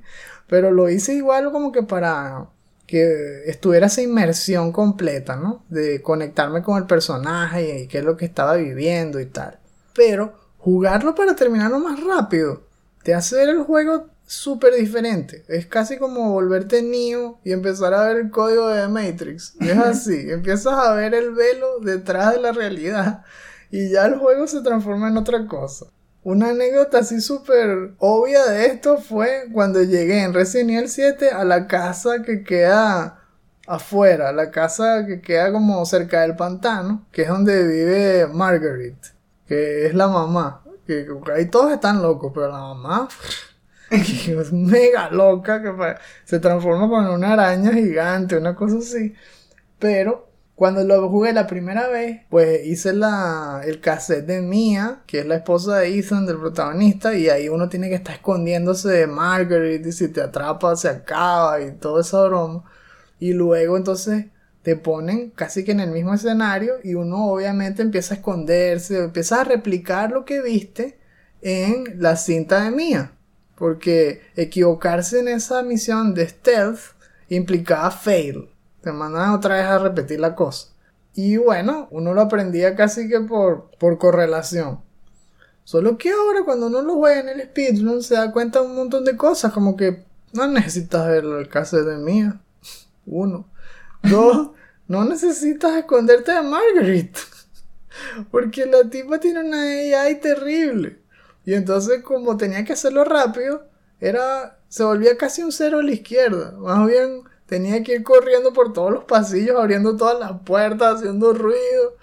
A: Pero lo hice igual como que para que estuviera esa inmersión completa, ¿no? De conectarme con el personaje y qué es lo que estaba viviendo y tal. Pero jugarlo para terminarlo más rápido te hace ver el juego súper diferente. Es casi como volverte niño y empezar a ver el código de Matrix. Es así, empiezas a ver el velo detrás de la realidad y ya el juego se transforma en otra cosa. Una anécdota así súper obvia de esto fue cuando llegué en Resident Evil 7 a la casa que queda afuera, la casa que queda como cerca del pantano, que es donde vive Margaret, que es la mamá. Que, ahí todos están locos, pero la mamá es mega loca, que se transforma con una araña gigante, una cosa así. Pero Cuando lo jugué la primera vez, pues hice la, el cassette de Mia, que es la esposa de Ethan, del protagonista, y ahí uno tiene que estar escondiéndose de Margaret, y si te atrapa se acaba, y todo esa broma. Y luego entonces te ponen casi que en el mismo escenario, y uno obviamente empieza a esconderse, empieza a replicar lo que viste en la cinta de Mia. Porque equivocarse en esa misión de stealth implicaba fail. Te mandan otra vez a repetir la cosa. Y bueno, uno lo aprendía casi que por, por correlación. Solo que ahora cuando uno lo juega en el speedrun se da cuenta de un montón de cosas, como que no necesitas ver el caso de mía. Uno. Dos, no necesitas esconderte de Margaret. Porque la tipa tiene una AI terrible. Y entonces como tenía que hacerlo rápido, era se volvía casi un cero a la izquierda. Más bien Tenía que ir corriendo por todos los pasillos, abriendo todas las puertas, haciendo ruido.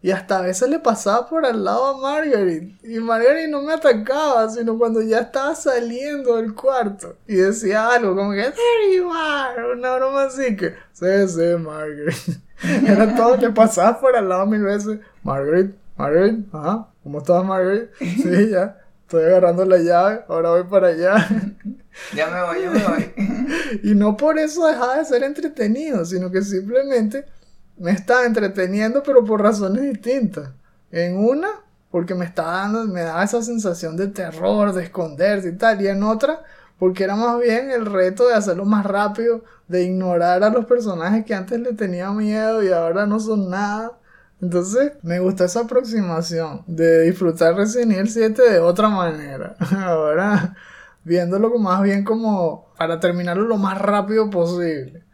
A: Y hasta a veces le pasaba por al lado a Margaret. Y Margaret no me atacaba, sino cuando ya estaba saliendo del cuarto. Y decía algo como que, there you are. Una broma así que, sí, sí, Margaret. Era todo que pasaba por al lado mil veces. Margaret, Margaret, ajá. ¿Cómo estás, Margaret? Sí, ya. Estoy agarrando la llave, ahora voy para allá.
B: Ya me voy, ya me voy.
A: y no por eso dejaba de ser entretenido, sino que simplemente me estaba entreteniendo, pero por razones distintas. En una, porque me estaba dando, me daba esa sensación de terror, de esconderse y tal. Y en otra, porque era más bien el reto de hacerlo más rápido, de ignorar a los personajes que antes le tenía miedo y ahora no son nada. Entonces, me gusta esa aproximación de disfrutar Resident Evil 7 de otra manera. Ahora, viéndolo más bien como para terminarlo lo más rápido posible.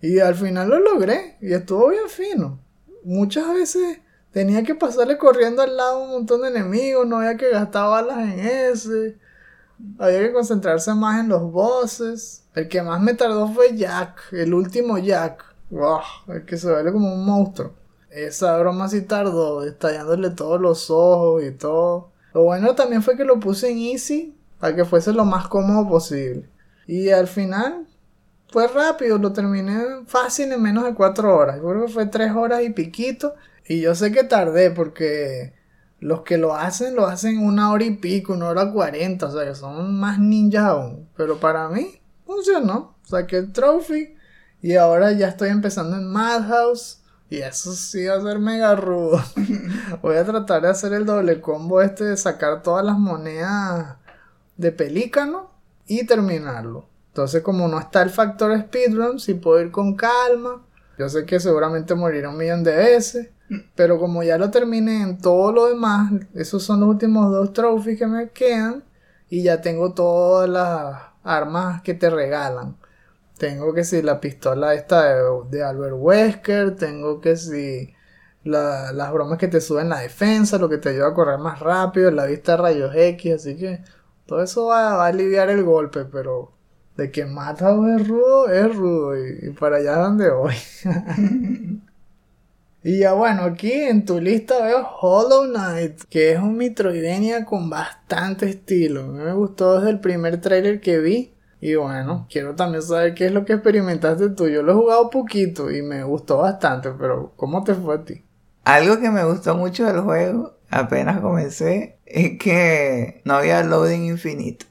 A: Y al final lo logré y estuvo bien fino. Muchas veces tenía que pasarle corriendo al lado un montón de enemigos, no había que gastar balas en ese. Había que concentrarse más en los bosses. El que más me tardó fue Jack, el último Jack. Wow, el que se ve como un monstruo. Esa broma sí tardó, estallándole todos los ojos y todo. Lo bueno también fue que lo puse en easy para que fuese lo más cómodo posible. Y al final fue rápido, lo terminé fácil en menos de 4 horas. Yo creo que fue 3 horas y piquito. Y yo sé que tardé porque los que lo hacen lo hacen una hora y pico, una hora cuarenta. O sea que son más ninjas aún. Pero para mí funcionó. Saqué el trophy y ahora ya estoy empezando en Madhouse. Y eso sí va a ser mega rudo. Voy a tratar de hacer el doble combo este de sacar todas las monedas de pelícano y terminarlo. Entonces, como no está el factor speedrun, si puedo ir con calma. Yo sé que seguramente moriré un millón de veces. Pero como ya lo terminé en todo lo demás, esos son los últimos dos trophies que me quedan. Y ya tengo todas las armas que te regalan. Tengo que si la pistola esta de, Albert Wesker. Tengo que si las bromas que te suben la defensa. Lo que te ayuda a correr más rápido. La vista de rayos X. Así que todo eso va, a aliviar el golpe, pero de que mata es rudo, es rudo. Y, para allá donde voy. y ya bueno, aquí en tu lista veo Hollow Knight, que es un Metroidvania con bastante estilo. me gustó desde el primer trailer que vi. Y bueno, quiero también saber qué es lo que experimentaste tú. Yo lo he jugado poquito y me gustó bastante, pero ¿cómo te fue a ti?
B: Algo que me gustó mucho del juego, apenas comencé, es que no había loading infinito.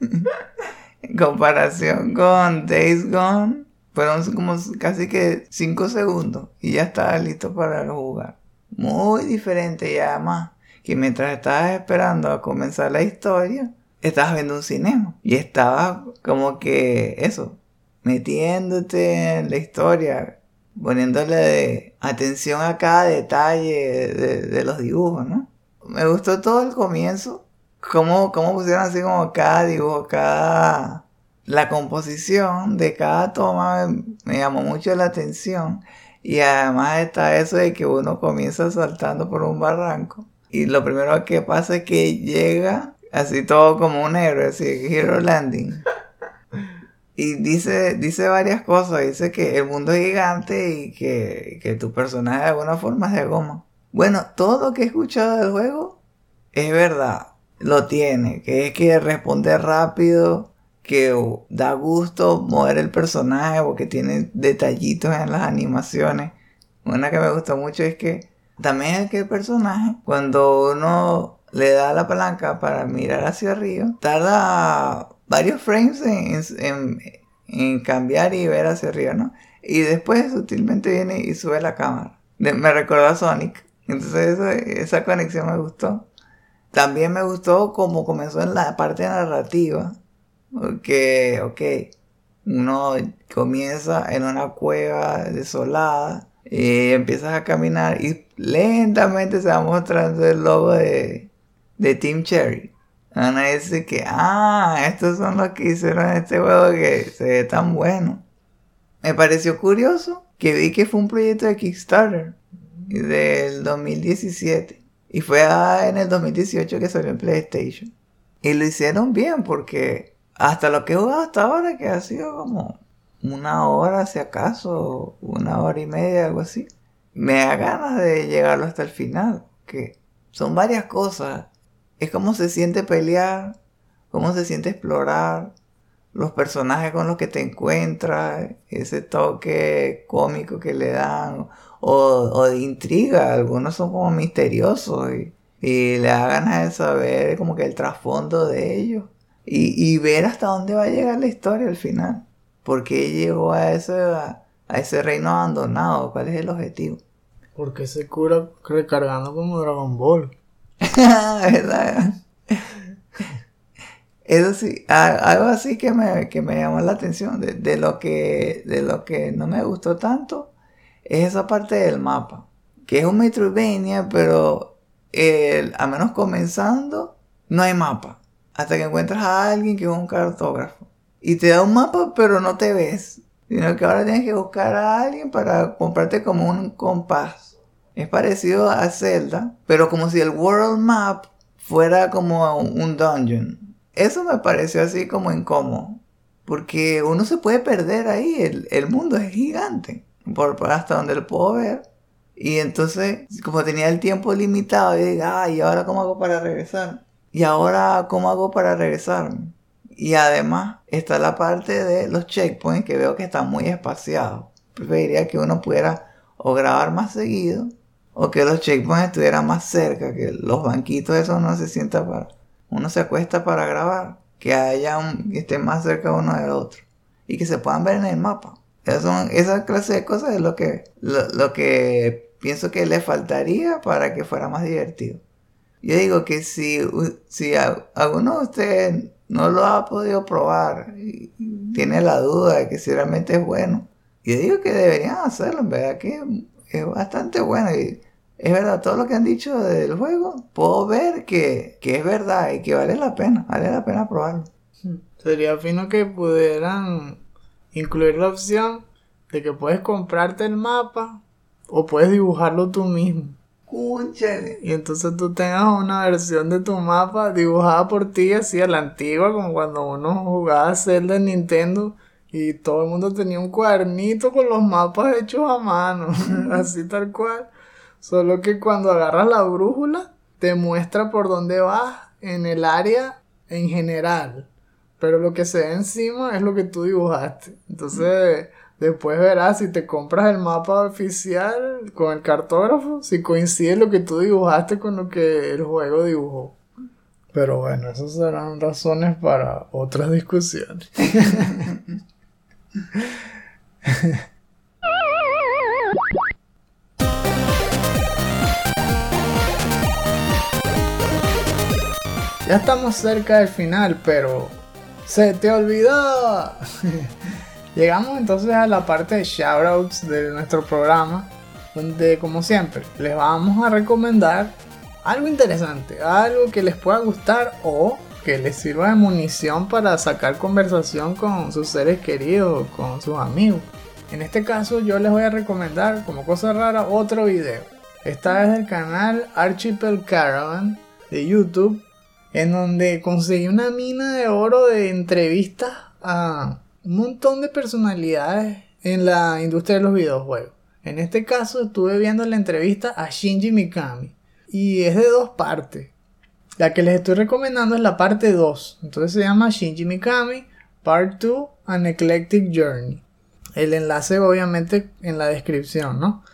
B: en comparación con Days Gone, fueron como casi que 5 segundos y ya estaba listo para jugar. Muy diferente y además que mientras estabas esperando a comenzar la historia, estabas viendo un cinema y estabas como que eso, metiéndote en la historia, poniéndole atención a cada detalle de los dibujos, ¿no? me gustó todo el comienzo. Cómo, cómo pusieron así como cada dibujo, cada... La composición de cada toma me, llamó mucho la atención. Y además está eso de que uno comienza saltando por un barranco. Y lo primero que pasa es que llega así todo como un héroe, así, Hero Landing. Y dice, dice varias cosas. Dice que el mundo es gigante y que, que tu personaje de alguna forma es de goma. Bueno, todo lo que he escuchado del juego es verdad. Lo tiene. Que es que responde rápido. Que da gusto mover el personaje porque tiene detallitos en las animaciones Una que me gustó mucho es que también es que personaje, cuando uno le da la palanca para mirar hacia arriba, tarda varios frames en, en- cambiar y ver hacia arriba, ¿no? Y después sutilmente viene y sube la cámara. Me recordó a Sonic. Entonces esa conexión me gustó. También me gustó como comenzó en la parte narrativa. Porque, ok, uno comienza en una cueva desolada y empiezas a caminar y lentamente se va mostrando el logo de, de Team Cherry. Van a decir que, ah, estos son los que hicieron este juego que se ve tan bueno. Me pareció curioso que vi que fue un proyecto de Kickstarter del 2017 y fue en el 2018 que salió en PlayStation. Y lo hicieron bien porque hasta lo que he jugado hasta ahora, que ha sido como una hora si acaso, una hora y media, algo así, me da ganas de llegarlo hasta el final. Que son varias cosas. Es como se siente pelear, cómo se siente explorar, los personajes con los que te encuentras, ese toque cómico que le dan, o, o de intriga, algunos son como misteriosos y, y le da ganas de saber como que el trasfondo de ellos y, y ver hasta dónde va a llegar la historia al final, por qué llegó a ese, a ese reino abandonado, cuál es el objetivo.
A: Porque se cura recargando como Dragon Ball.
B: ¿Verdad? Eso sí, algo así que me, que me llamó la atención de, de lo que, de lo que no me gustó tanto es esa parte del mapa, que es un Metroidvania, pero el, a menos comenzando no hay mapa, hasta que encuentras a alguien que es un cartógrafo y te da un mapa pero no te ves, sino que ahora tienes que buscar a alguien para comprarte como un compás. Es parecido a Zelda, pero como si el World Map fuera como un dungeon. Eso me pareció así como incómodo. Porque uno se puede perder ahí. El, mundo es gigante. Por, hasta donde lo puedo ver. Y entonces, como tenía el tiempo limitado, yo digo, ay, ¿y ahora cómo hago para regresar? ¿Y ahora cómo hago para regresarme? Y además está la parte de los checkpoints que veo que están muy espaciados. Preferiría que uno pudiera o grabar más seguido o que los checkpoints estuvieran más cerca, que los banquitos esos no se sienta para... Uno se acuesta para grabar, que haya un, que esté más cerca uno del otro y que se puedan ver en el mapa. Esas son esa clase de cosas es lo que lo, lo que pienso que le faltaría para que fuera más divertido. Yo digo que si, si alguno de ustedes no lo ha podido probar y tiene la duda de que si realmente es bueno, yo digo que deberían hacerlo, en verdad que es bastante bueno y es verdad, todo lo que han dicho del juego, puedo ver que, que es verdad y que vale la pena, vale la pena probarlo.
A: Sería fino que pudieran incluir la opción de que puedes comprarte el mapa o puedes dibujarlo tú mismo.
B: Cúchale.
A: Y entonces tú tengas una versión de tu mapa dibujada por ti, así a la antigua, como cuando uno jugaba Zelda en Nintendo y todo el mundo tenía un cuadernito con los mapas hechos a mano, así tal cual. Solo que cuando agarras la brújula, te muestra por dónde vas en el área en general. Pero lo que se ve encima es lo que tú dibujaste. Entonces, después verás si te compras el mapa oficial con el cartógrafo, si coincide lo que tú dibujaste con lo que el juego dibujó. Pero bueno, esas serán razones para otras discusiones. Ya estamos cerca del final, pero se te olvidó. Llegamos entonces a la parte de shoutouts de nuestro programa, donde como siempre les vamos a recomendar algo interesante, algo que les pueda gustar o que les sirva de munición para sacar conversación con sus seres queridos con sus amigos. En este caso yo les voy a recomendar como cosa rara otro video. Esta es del canal Archipel Caravan de YouTube en donde conseguí una mina de oro de entrevistas a un montón de personalidades en la industria de los videojuegos. En este caso estuve viendo la entrevista a Shinji Mikami y es de dos partes. La que les estoy recomendando es la parte 2. Entonces se llama Shinji Mikami Part 2 An Eclectic Journey. El enlace obviamente en la descripción, ¿no?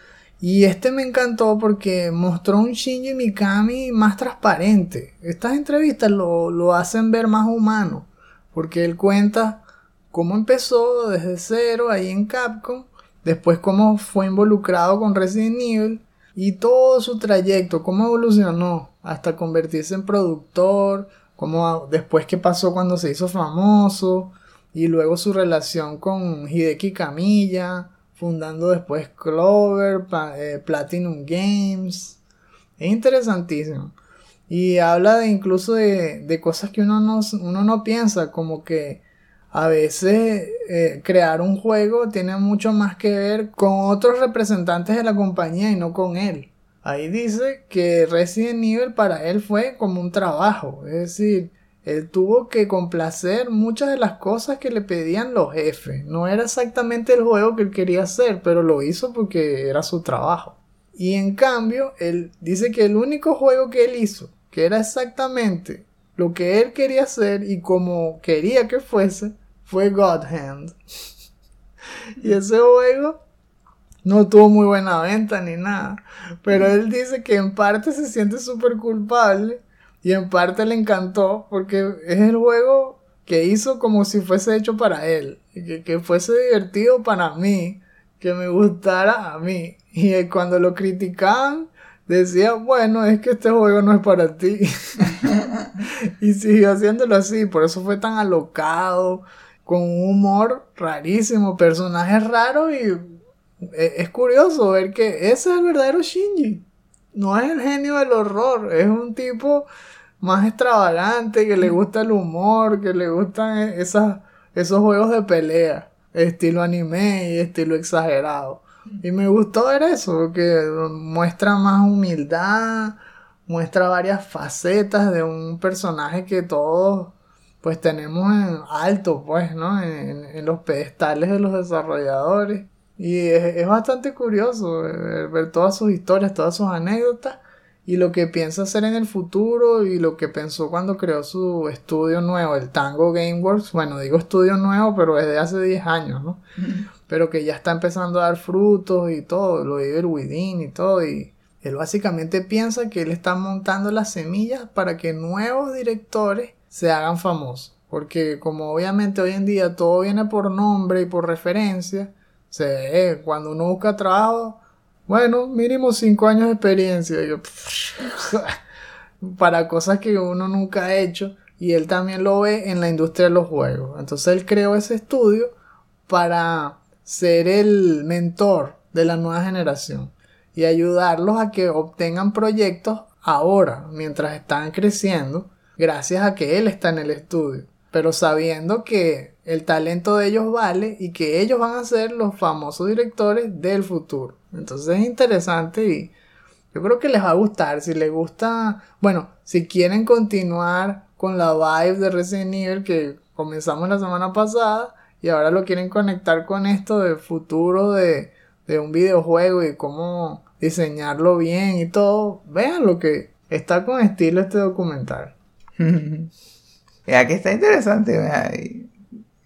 A: Y este me encantó porque mostró un Shinji Mikami más transparente. Estas entrevistas lo, lo hacen ver más humano. Porque él cuenta cómo empezó desde cero ahí en Capcom. Después cómo fue involucrado con Resident Evil. Y todo su trayecto, cómo evolucionó hasta convertirse en productor. Cómo después qué pasó cuando se hizo famoso. Y luego su relación con Hideki Kamiya fundando después Clover, eh, Platinum Games. Es interesantísimo. Y habla de incluso de, cosas que uno no, uno no piensa, como que a veces eh, crear un juego tiene mucho más que ver con otros representantes de la compañía y no con él. Ahí dice que Resident Evil para él fue como un trabajo, es decir, él tuvo que complacer muchas de las cosas que le pedían los jefes. No era exactamente el juego que él quería hacer, pero lo hizo porque era su trabajo. Y en cambio, él dice que el único juego que él hizo, que era exactamente lo que él quería hacer y como quería que fuese, fue God Hand. y ese juego no tuvo muy buena venta ni nada. Pero él dice que en parte se siente súper culpable y en parte le encantó porque es el juego que hizo como si fuese hecho para él. Que, que fuese divertido para mí. Que me gustara a mí. Y cuando lo criticaban, decía, bueno, es que este juego no es para ti. y siguió haciéndolo así. Por eso fue tan alocado. Con un humor rarísimo. Personajes raros y e, es curioso ver que ese es el verdadero Shinji. No es el genio del horror, es un tipo más extravagante, que le gusta el humor, que le gustan esas, esos juegos de pelea, estilo anime y estilo exagerado. Y me gustó ver eso, porque muestra más humildad, muestra varias facetas de un personaje que todos pues tenemos en alto, pues, ¿no? En, los pedestales de los desarrolladores. Y es, bastante curioso ver todas sus historias, todas sus anécdotas y lo que piensa hacer en el futuro y lo que pensó cuando creó su estudio nuevo, el Tango Gameworks. Bueno, digo estudio nuevo, pero es de hace 10 años, ¿no? Pero que ya está empezando a dar frutos y todo, lo de el Within y todo. Y él básicamente piensa que él está montando las semillas para que nuevos directores se hagan famosos. Porque como obviamente hoy en día todo viene por nombre y por referencia, se, cuando uno busca trabajo, bueno, mínimo cinco años de experiencia. para cosas que uno nunca ha hecho. Y él también lo ve en la industria de los juegos. Entonces él creó ese estudio para ser el mentor de la nueva generación y ayudarlos a que obtengan proyectos ahora, mientras están creciendo, gracias a que él está en el estudio. Pero sabiendo que el talento de ellos vale y que ellos van a ser los famosos directores del futuro. Entonces es interesante y yo creo que les va a gustar. Si les gusta, bueno, si quieren continuar con la vibe de Resident Evil que comenzamos la semana pasada y ahora lo quieren conectar con esto del futuro de, de un videojuego y cómo diseñarlo bien y todo, vean lo que está con estilo este documental.
B: ya que está interesante,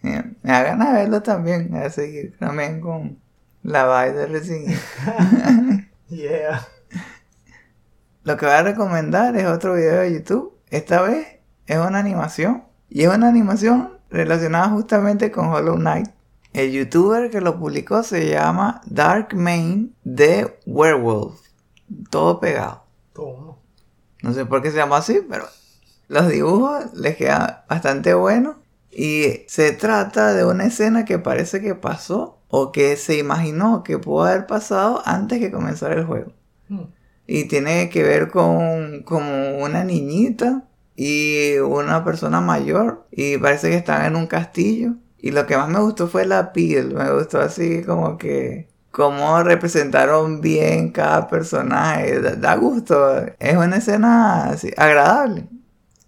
B: me, da ganas de verlo también, a seguir también con la vibe de Resident
A: yeah.
B: Lo que voy a recomendar es otro video de YouTube. Esta vez es una animación. Y es una animación relacionada justamente con Hollow Knight. El youtuber que lo publicó se llama Dark Main The Werewolf. Todo pegado.
A: ¿Cómo?
B: No sé por qué se llama así, pero los dibujos les quedan bastante buenos. Y se trata de una escena que parece que pasó o que se imaginó que pudo haber pasado antes que comenzara el juego. Hmm. Y tiene que ver con como una niñita y una persona mayor y parece que están en un castillo. Y lo que más me gustó fue la piel, me gustó así como que cómo representaron bien cada personaje, da, gusto, es una escena así, agradable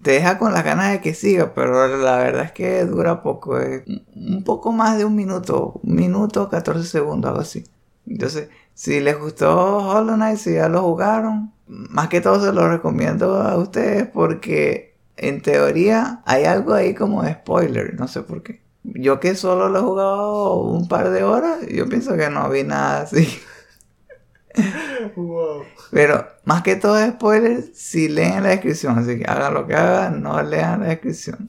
B: te deja con las ganas de que siga, pero la verdad es que dura poco, es un poco más de un minuto, un minuto, 14 segundos, algo así. Entonces, si les gustó Hollow Knight, si ya lo jugaron, más que todo se lo recomiendo a ustedes porque en teoría hay algo ahí como spoiler, no sé por qué. Yo que solo lo he jugado un par de horas, yo pienso que no vi nada así.
A: Wow.
B: Pero más que todo spoiler, si leen la descripción. Así que hagan lo que hagan, no lean la descripción.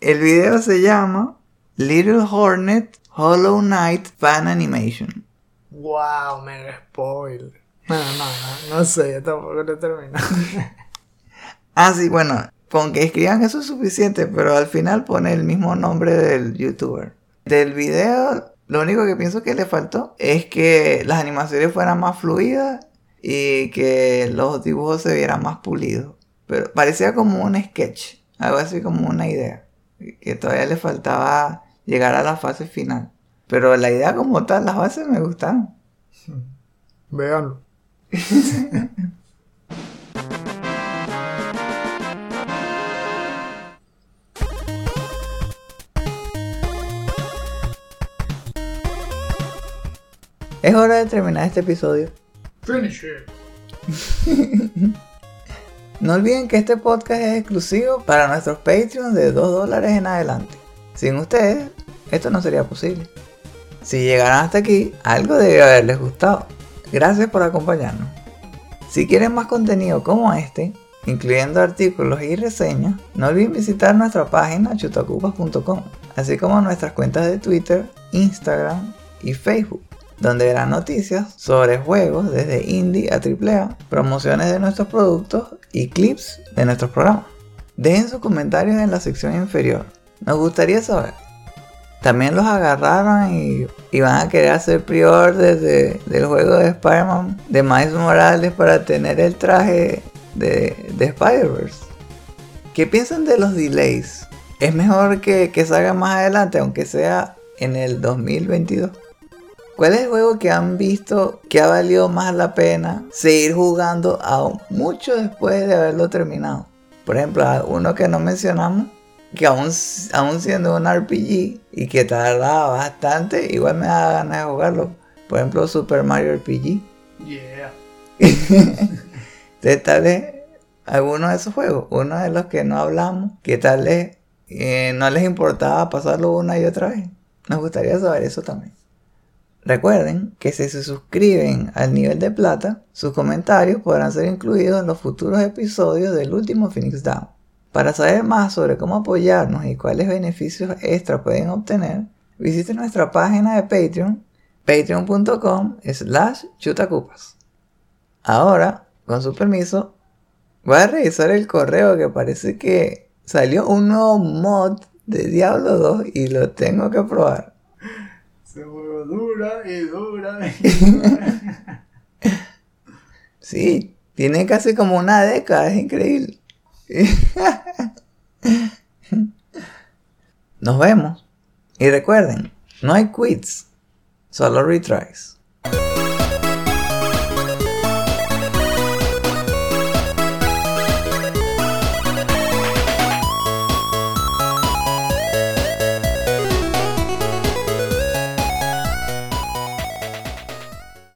B: El video se llama Little Hornet Hollow Knight Fan Animation.
A: Wow, mega spoiler. Bueno, no, no, no sé, yo tampoco lo he terminado.
B: Ah, sí, bueno, con que escriban eso es suficiente, pero al final pone el mismo nombre del youtuber. Del video, lo único que pienso que le faltó es que las animaciones fueran más fluidas y que los dibujos se vieran más pulidos. Pero parecía como un sketch, algo así como una idea. Que todavía le faltaba llegar a la fase final. Pero la idea como tal, las bases me gustaron.
A: Véanlo.
B: Es hora de terminar este episodio.
A: Finish it.
B: No olviden que este podcast es exclusivo para nuestros Patreons de 2 dólares en adelante. Sin ustedes, esto no sería posible. Si llegaron hasta aquí, algo debe haberles gustado. Gracias por acompañarnos. Si quieren más contenido como este, incluyendo artículos y reseñas, no olviden visitar nuestra página chutacupas.com, así como nuestras cuentas de Twitter, Instagram y Facebook, donde verán noticias sobre juegos desde indie a AAA, promociones de nuestros productos y clips de nuestros programas. Dejen sus comentarios en la sección inferior. Nos gustaría saber. También los agarraron y, y van a querer hacer pre-order de- del juego de Spider-Man de Miles Morales para tener el traje de, de Spider-Verse. ¿Qué piensan de los delays? ¿Es mejor que, que salga más adelante, aunque sea en el 2022? ¿Cuál es el juego que han visto que ha valido más la pena seguir jugando aún mucho después de haberlo terminado? Por ejemplo, uno que no mencionamos, que aún, aún siendo un RPG y que tardaba bastante, igual me da ganas de jugarlo. Por ejemplo, Super Mario RPG.
A: Yeah.
B: Entonces, tal vez alguno de esos juegos, uno de los que no hablamos, que tal vez eh, no les importaba pasarlo una y otra vez. Nos gustaría saber eso también. Recuerden que si se suscriben al nivel de plata, sus comentarios podrán ser incluidos en los futuros episodios del último Phoenix Down. Para saber más sobre cómo apoyarnos y cuáles beneficios extra pueden obtener, visiten nuestra página de Patreon, patreon.com slash chutacupas. Ahora, con su permiso, voy a revisar el correo que parece que salió un nuevo mod de Diablo 2 y lo tengo que probar.
A: Se dura y dura y dura.
B: Sí, tiene casi como una década, es increíble. Nos vemos. Y recuerden, no hay quits, solo retries.